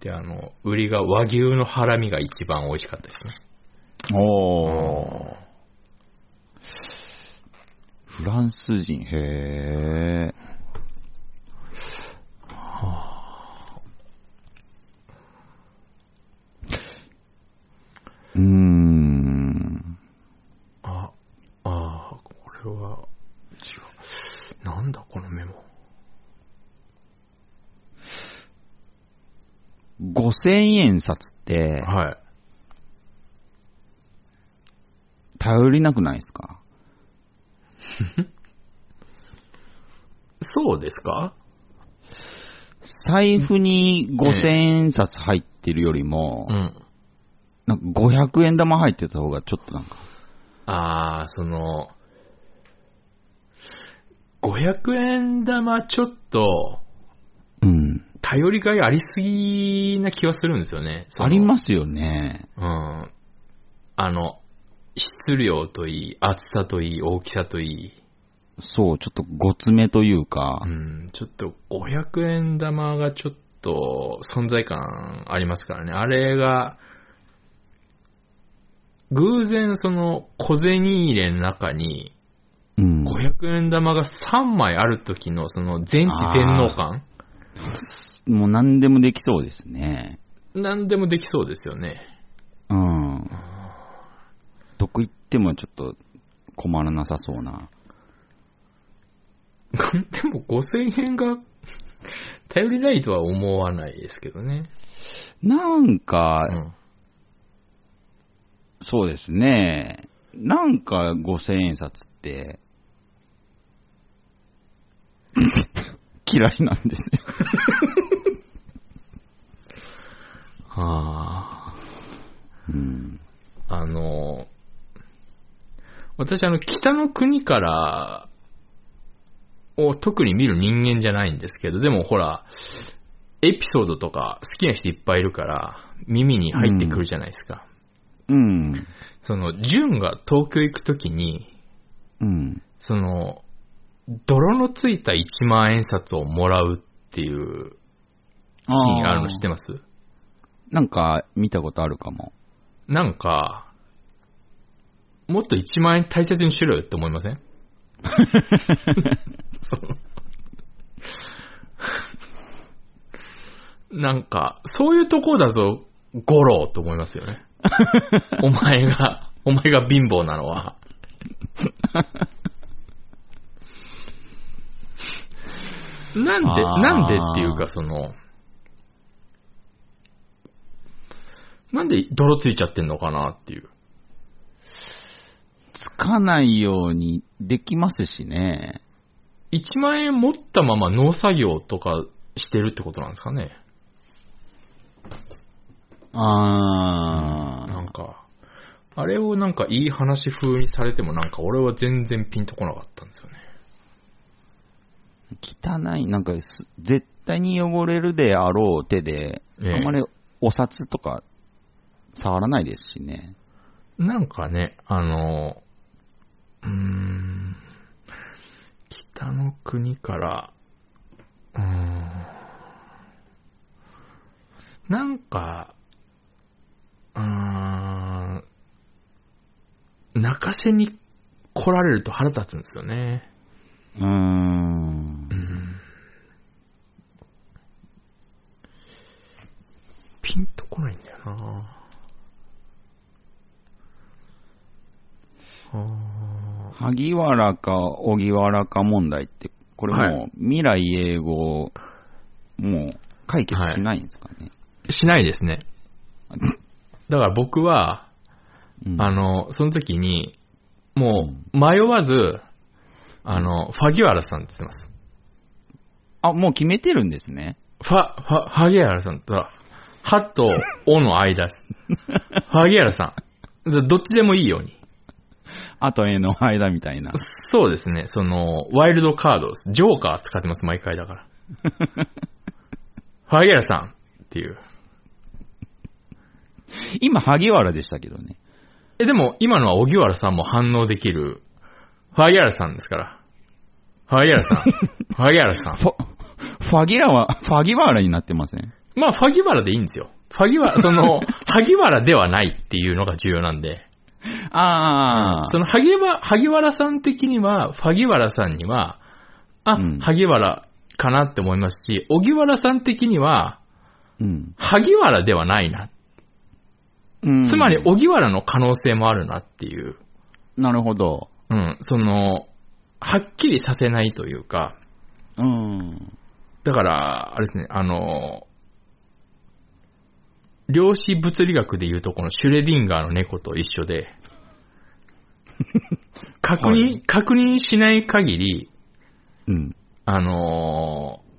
で、あの、売りが和牛のハラミが一番美味しかったですね。おー。フランス人、へー。うーん。あ、ああ、これは、違う。なんだこのメモ。5000円札って、はい。頼りなくないですか？(laughs) そうですか？財布に5000円札入ってるよりも、うん。なんか500円玉入ってた方がちょっとなんか、あー、その、500円玉ちょっと、うん。頼りがいありすぎな気はするんですよね。ありますよね。うん。あの、質量といい、厚さといい、大きさといい。そう、ちょっとごつめというかう、ん、ちょっと500円玉がちょっと存在感ありますからね。あれが、偶然その小銭入れの中にうん。500円玉が3枚ある時のその全知全能感もう何でもできそうですね。何でもできそうですよね。うん。どこ行ってもちょっと困らなさそうな。でも5000円が頼りないとは思わないですけどね。なんか、うん。そうですね。なんか5000円札って、嫌いなんですよ。はあ。うん。あの、私あの、北の国からを特に見る人間じゃないんですけど、でもほら、エピソードとか好きな人いっぱいいるから、耳に入ってくるじゃないですか。うん。その、純が東京行くときに、うん。その、泥のついた1万円札をもらうっていうシーンあるの知ってます？なんか見たことあるかも。なんか、もっと1万円大切にしろよって思いません？(laughs) そうなんか、そういうとこだぞ、ゴロと思いますよね。(laughs) お前が、お前が貧乏なのは。(laughs) なんで、なんでっていうか、その、なんで泥ついちゃってんのかなっていう。つかないようにできますしね。1万円持ったまま農作業とかしてるってことなんですかね。あなんか、あれをなんかいい話風にされてもなんか俺は全然ピンとこなかったんですよね。汚い、なんかす絶対に汚れるであろう手で、ええあんまりお札とか触らないですしね。なんかね、あの、うーん、北の国から、うーん、なんか、うーん、泣かせに来られると腹立つんですよね。うー。ん。ピンとこないんだよなあ萩原か荻原か問題って、これもはう未来英語、もう解決しないんですかね？ーしないですね。(laughs) だから僕は、うんあの、その時に、もう迷わず、あの、ファギワラさんって言ってます。あ、もう決めてるんですね。ファ、ファ、ファギワラさんとは、ハとオの間です。ファギワラさん。どっちでもいいように。あと絵の間みたいな。そうですね。その、ワイルドカードです。ジョーカー使ってます、毎回だから。ファギャラさんっていう。今、萩原でしたけどね。え、でも、今のは荻原さんも反応できる、ファギャラさんですから。ファギャラさん。ファギャラさん。ファ、ファギラは、ファギワラになってません？まあ、ファギワラでいいんですよ。ファギワラ、(laughs) その、萩原ではないっていうのが重要なんで。ああ。その、萩原、萩原さん的には、ファギワラさんには、あ、うん萩原かなって思いますし、荻原さん的には、うん。萩原ではないな。うんつまり、荻原の可能性もあるなっていう。なるほど。うん、その、はっきりさせないというか、うん。だから、あれですね、あの、量子物理学でいうとこのシュレディンガーの猫と一緒で、(laughs) 確認、はい確認しない限り、うん。あのー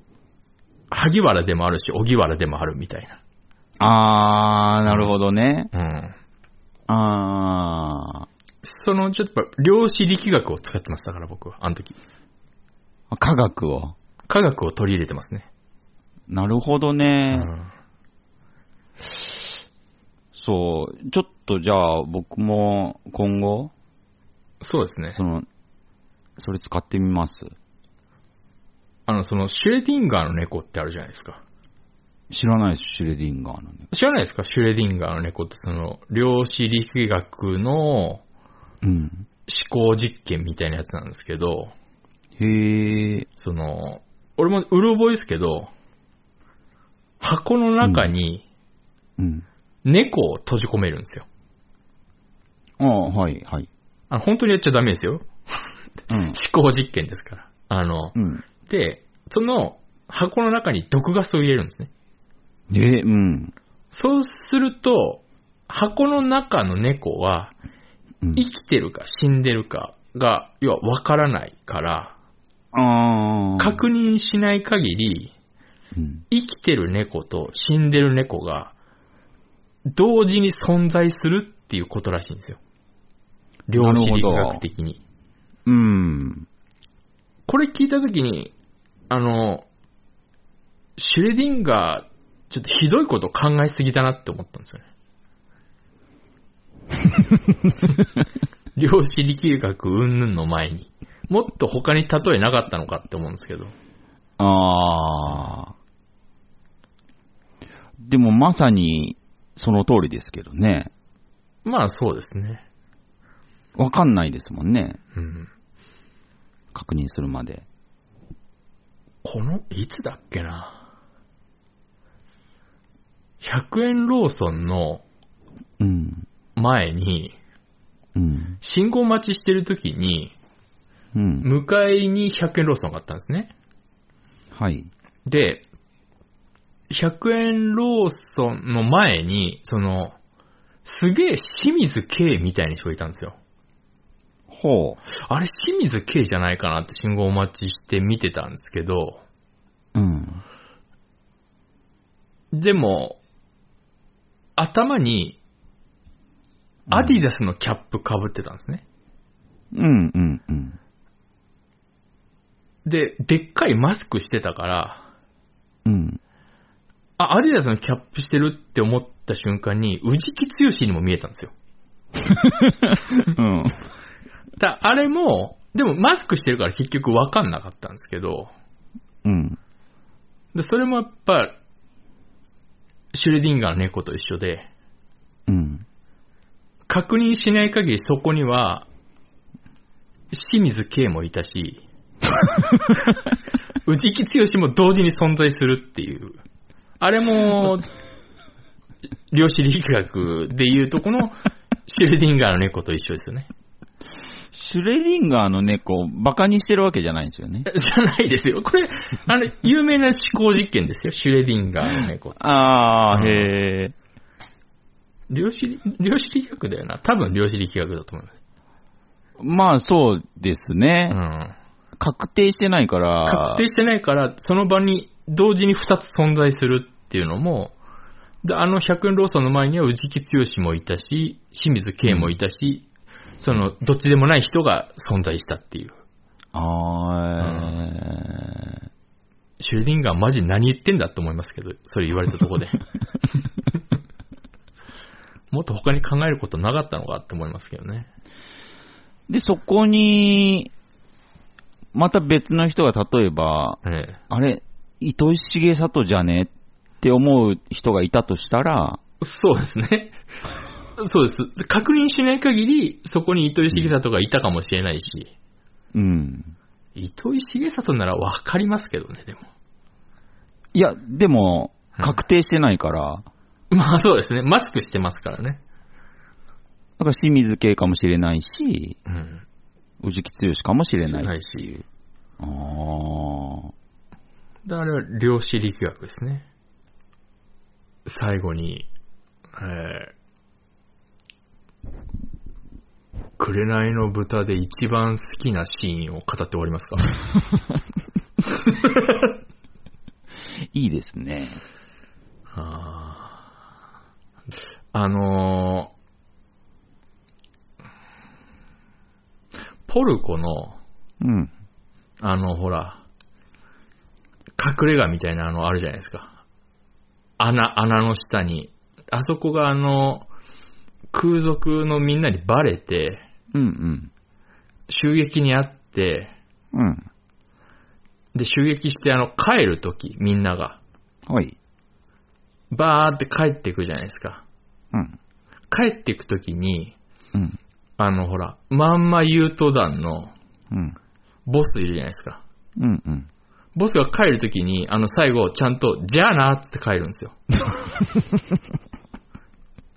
萩原でもあるし、荻原でもあるみたいあー、なるほどね。な。うん。あその、ちょっとやっぱ、量子力学を使ってましたから、僕は、あの時。ー、科学を。科学を取り入れてますね。なるほどうね。ん。そう。ちょっとじゃあ僕も今後、そうですね。その、それ使ってみます？あの、その、シュレディンガーの猫ってあるじゃないですか。知らないです、シュレディンガーのね。知らないですか？シュレディンガーの猫って、その、量子力学のうん。思考実験みたいなやつなんですけど、へえ。その、俺もうる覚えですけど、箱の中にうん。猫を閉じ込めるんですよ。ああ、はい、はい。あの本当にやっちゃダメですよ。うん。思考実験ですから。あの、うん。で、その箱の中に毒ガスを入れるんですね。で、うん。そうすると、箱の中の猫はうん、生きてるか死んでるかが、要はわからないから、ああ。確認しない限り、うん。生きてる猫と死んでる猫が、同時に存在するっていうことらしいんですよ。量子力学的に。うん。これ聞いたときに、あの、シュレディンガー、ちょっとひどいこと考えすぎだなって思ったんですよね。(laughs) 量子力学云々の前に。もっと他に例えなかったのかって思うんですけど。ああ。でもまさにその通りですけどね。まあそうですね。わかんないですもんね。うん。確認するまで。この、いつだっけな。100円ローソンのうん。前に、うん。信号待ちしてる時に、うん。向かいに100円ローソンがあったんですね。はい。で、100円ローソンの前に、その、すげえ清水圭みたいな人がいたんですよ。ほあれ清水圭じゃないかなって信号待ちして見てたんですけど、う。うん。でも、頭に、アディダスのキャップ被ってたんですね。うん、うん、うん。で、でっかいマスクしてたから、うん。あ、アディダスのキャップしてるって思った瞬間に、宇治木剛にも見えたんですよ。(laughs) うん。だあれも、でもマスクしてるから結局わかんなかったんですけど、うん。でそれもやっぱ、シュレディンガーの猫と一緒で、うん。確認しない限りそこには、清水圭もいたし、(laughs) 宇治木剛も同時に存在するっていう。あれも、量子力学でいうとこの、シュレディンガーの猫と一緒ですよね。シュレディンガーの猫、バカにしてるわけじゃないんですよね。(laughs) じゃないですよ。これ、あの、有名な思考実験ですよ。シュレディンガーの猫。ああ、うんへえ。量子、量子力学だよな。多分量子力学だと思います。まあそうですね。うん。確定してないから。確定してないから、その場に同時に2つ存在するっていうのも、であの100円ローソンの前には宇治木剛もいたし、清水圭もいたし、その、どっちでもない人が存在したっていう。あー、シュレディンガーマジ何言ってんだと思いますけど、それ言われたとこで。(laughs) もっと他に考えることなかったのかって思いますけどね。で、そこに、また別の人が例えば、ええあれ、糸井重里じゃねって思う人がいたとしたら、そうですね。そうです。確認しない限り、そこに糸井重里がいたかもしれないし、うん。糸井重里ならわかりますけどね、でも。いや、でも、うん確定してないから、まあそうですね。マスクしてますからね。だから清水系かもしれないし、うん。宇治木剛かもしれない。し。ああれは量子力学ですね。最後に、えー、紅の豚で一番好きなシーンを語って終わりますか？(laughs) いいですね。あーあのーポルコの、うん。あの、ほら、隠れ家みたいなのあるじゃないですか。穴、穴の下に。あそこがあの、空賊のみんなにバレて、うんうん。襲撃にあって、うん。で、襲撃してあの、帰るとき、みんなが、はい。バーって帰っていくじゃないですか。うん。帰っていくときに、うん。あの、ほら、まんま優斗団のうん。ボスいるじゃないですか。うんうん。ボスが帰るときに、あの、最後、ちゃんと、じゃあなって帰るんですよ。(laughs)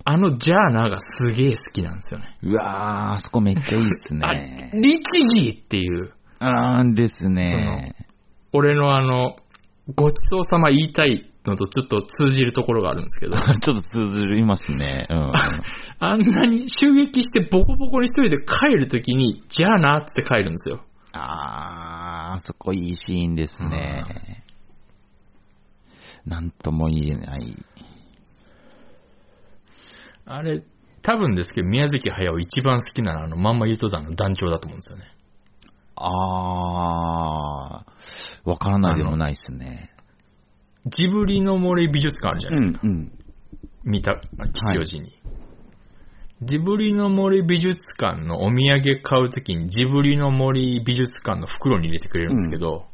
あの、じゃあながすげえ好きなんですよね。うわー、あそこめっちゃいいっすあ、ね。律儀っていう、あーですね。俺のあの、ごちそうさま言いたいのとちょっと通じるところがあるんですけど、(laughs) ちょっと通ずりますね。うん。(laughs) あんなに襲撃してボコボコに一人で帰るときに、じゃあなって帰るんですよ。あー、あそこいいシーンですね。なんとも言えない。あれ、多分ですけど、宮崎駿一番好きなのは、あの、まんまゆと団の団長だと思うんですよね。あー、わからないでもないっすね。ジブリの森美術館あるじゃないですか。うん。見た、吉祥寺に。ジブリの森美術館のお土産買うときに、ジブリの森美術館の袋に入れてくれるんですけど、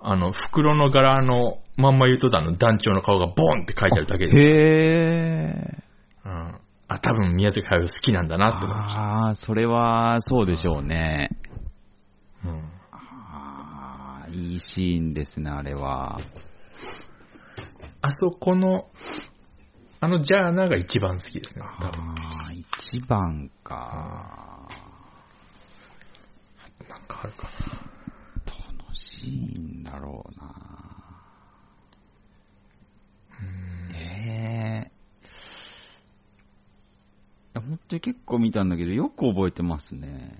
あの、袋の柄のまんまゆと団の団長の顔がボンって書いてあるだけで、へー。うん。あ、多分宮崎駿好きなんだなって思いました。あー、それはそうでしょうね。うんあー、いいシーンですね、あれは。あそこの、あのジャーナが一番好きですね、多分。あー、一番か。なんかあるかどのシーンだろうな。ええ本当に結構見たんだけど、よく覚えてますね。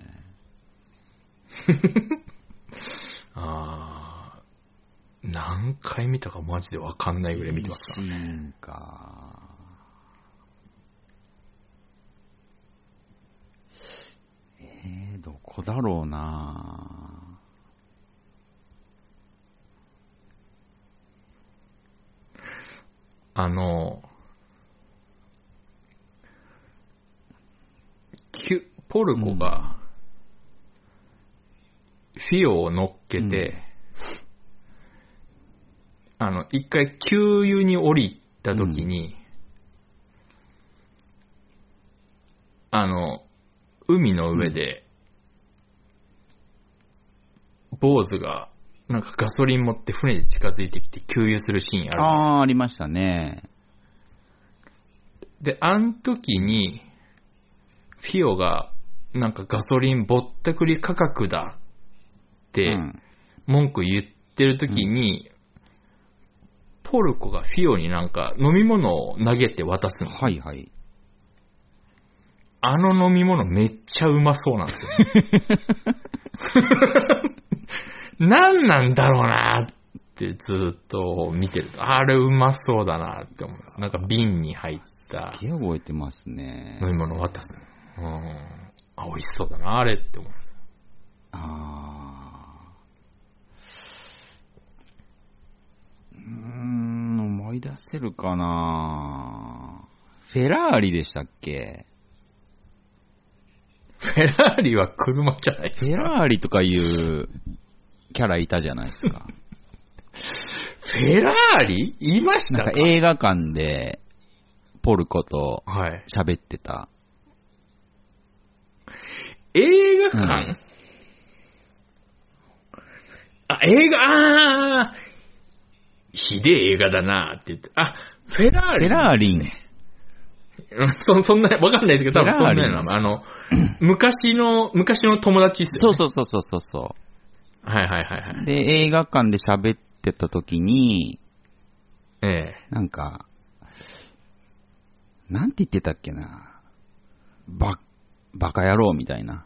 な。(laughs) あー、何回見たかマジでわかんないぐらい見てますからシね。ーンか。だろうな。あの、ポルコが、フィオを乗っけて、あの、一回給油に降りた時に、あの、海の上で、坊主が、なんかガソリン持って船で近づいてきて給油するシーンあるあー、ありましたね。で、あん時に、フィオが、なんかガソリンぼったくり価格だってうん文句言ってる時に、ポルコがフィオになんか飲み物を投げて渡すの。はいはい。あの飲み物めっちゃうまそうなんですよ、ね。(laughs) 何なんだろうなってずっと見てると、あれうまそうだなって思います。なんか瓶に入ったすげえ覚えてますね。飲み物を渡す。うん。あ、美味しそうだな、あれって思います。あー。うーん、思い出せるかなフェラーリでしたっけ？フェラーリは車じゃないフェラーリとかいうキャラいたじゃないですか。フェラーリ？いましなんたかか映画館でポルコとはい。喋ってた。映画館、うんあ、映画、あーひでえ映画だなって言って。あ、フェラーフェリ。ラーリン。うんそそんな、わかんないですけど、多分そんなようフェラーリな、あの、昔の、昔の友達っすよ、ね。そうそうそうそうそはいはいはいはう。い。で、映画館で喋ってた時に、ええなんか、なんて言ってたっけな。ば、バカ野郎みたいな。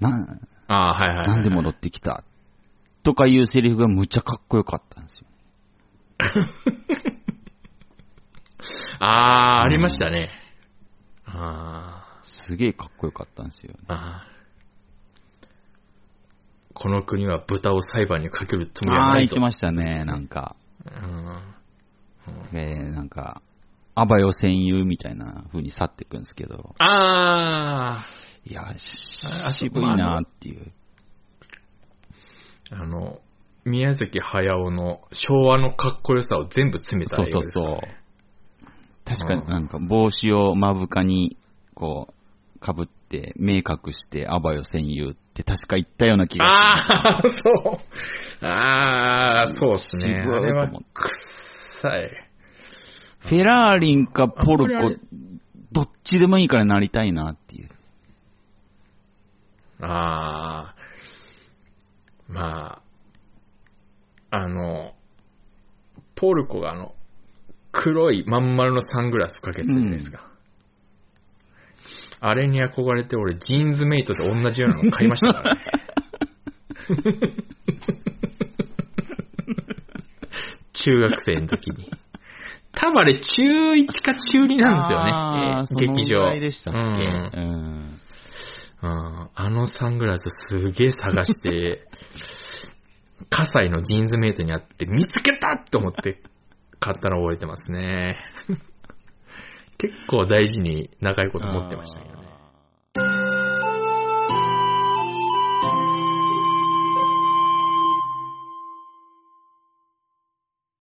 な、ああ、はいはいはい。なんで戻ってきた？とかいうセリフがむっちゃかっこよかったんですよ。(laughs) ああ、ありましたね。あすげえかっこよかったんですよ。あ、ああ。この国は豚を裁判にかけるつもりはああ、ないぞ。言ってましたね、なんか。うんえー、なんか、アバよ戦友みたいな風に去っていくんですけど、あいや、しあ渋いなっていう。あ、あの、宮崎駿の昭和のかっこよさを全部詰めたそうそうそうね。確かになんか帽子を目深に、こう、かぶって、目隠して、アバよ戦友って確か言ったような気がああ、そう。ああ、そうですね。あれはい。フェラーリンかポルコどっちでもいいからなりたいなっていう。ああ、まあ、あの、ポルコがあの、黒いまん丸のサングラスかけてたじゃないですか。あれに憧れて俺、ジーンズメイトと同じようなの買いましたからね。(laughs) 中学生の時に。多分あれ中1か中2なんですよね。劇場。でしたっけ、うんうんうんあのサングラスすげえ探して、(laughs) 葛西のジーンズメイトにあって見つけたって思って買ったのを覚えてますね。結構大事に長いこと持ってましたけどね。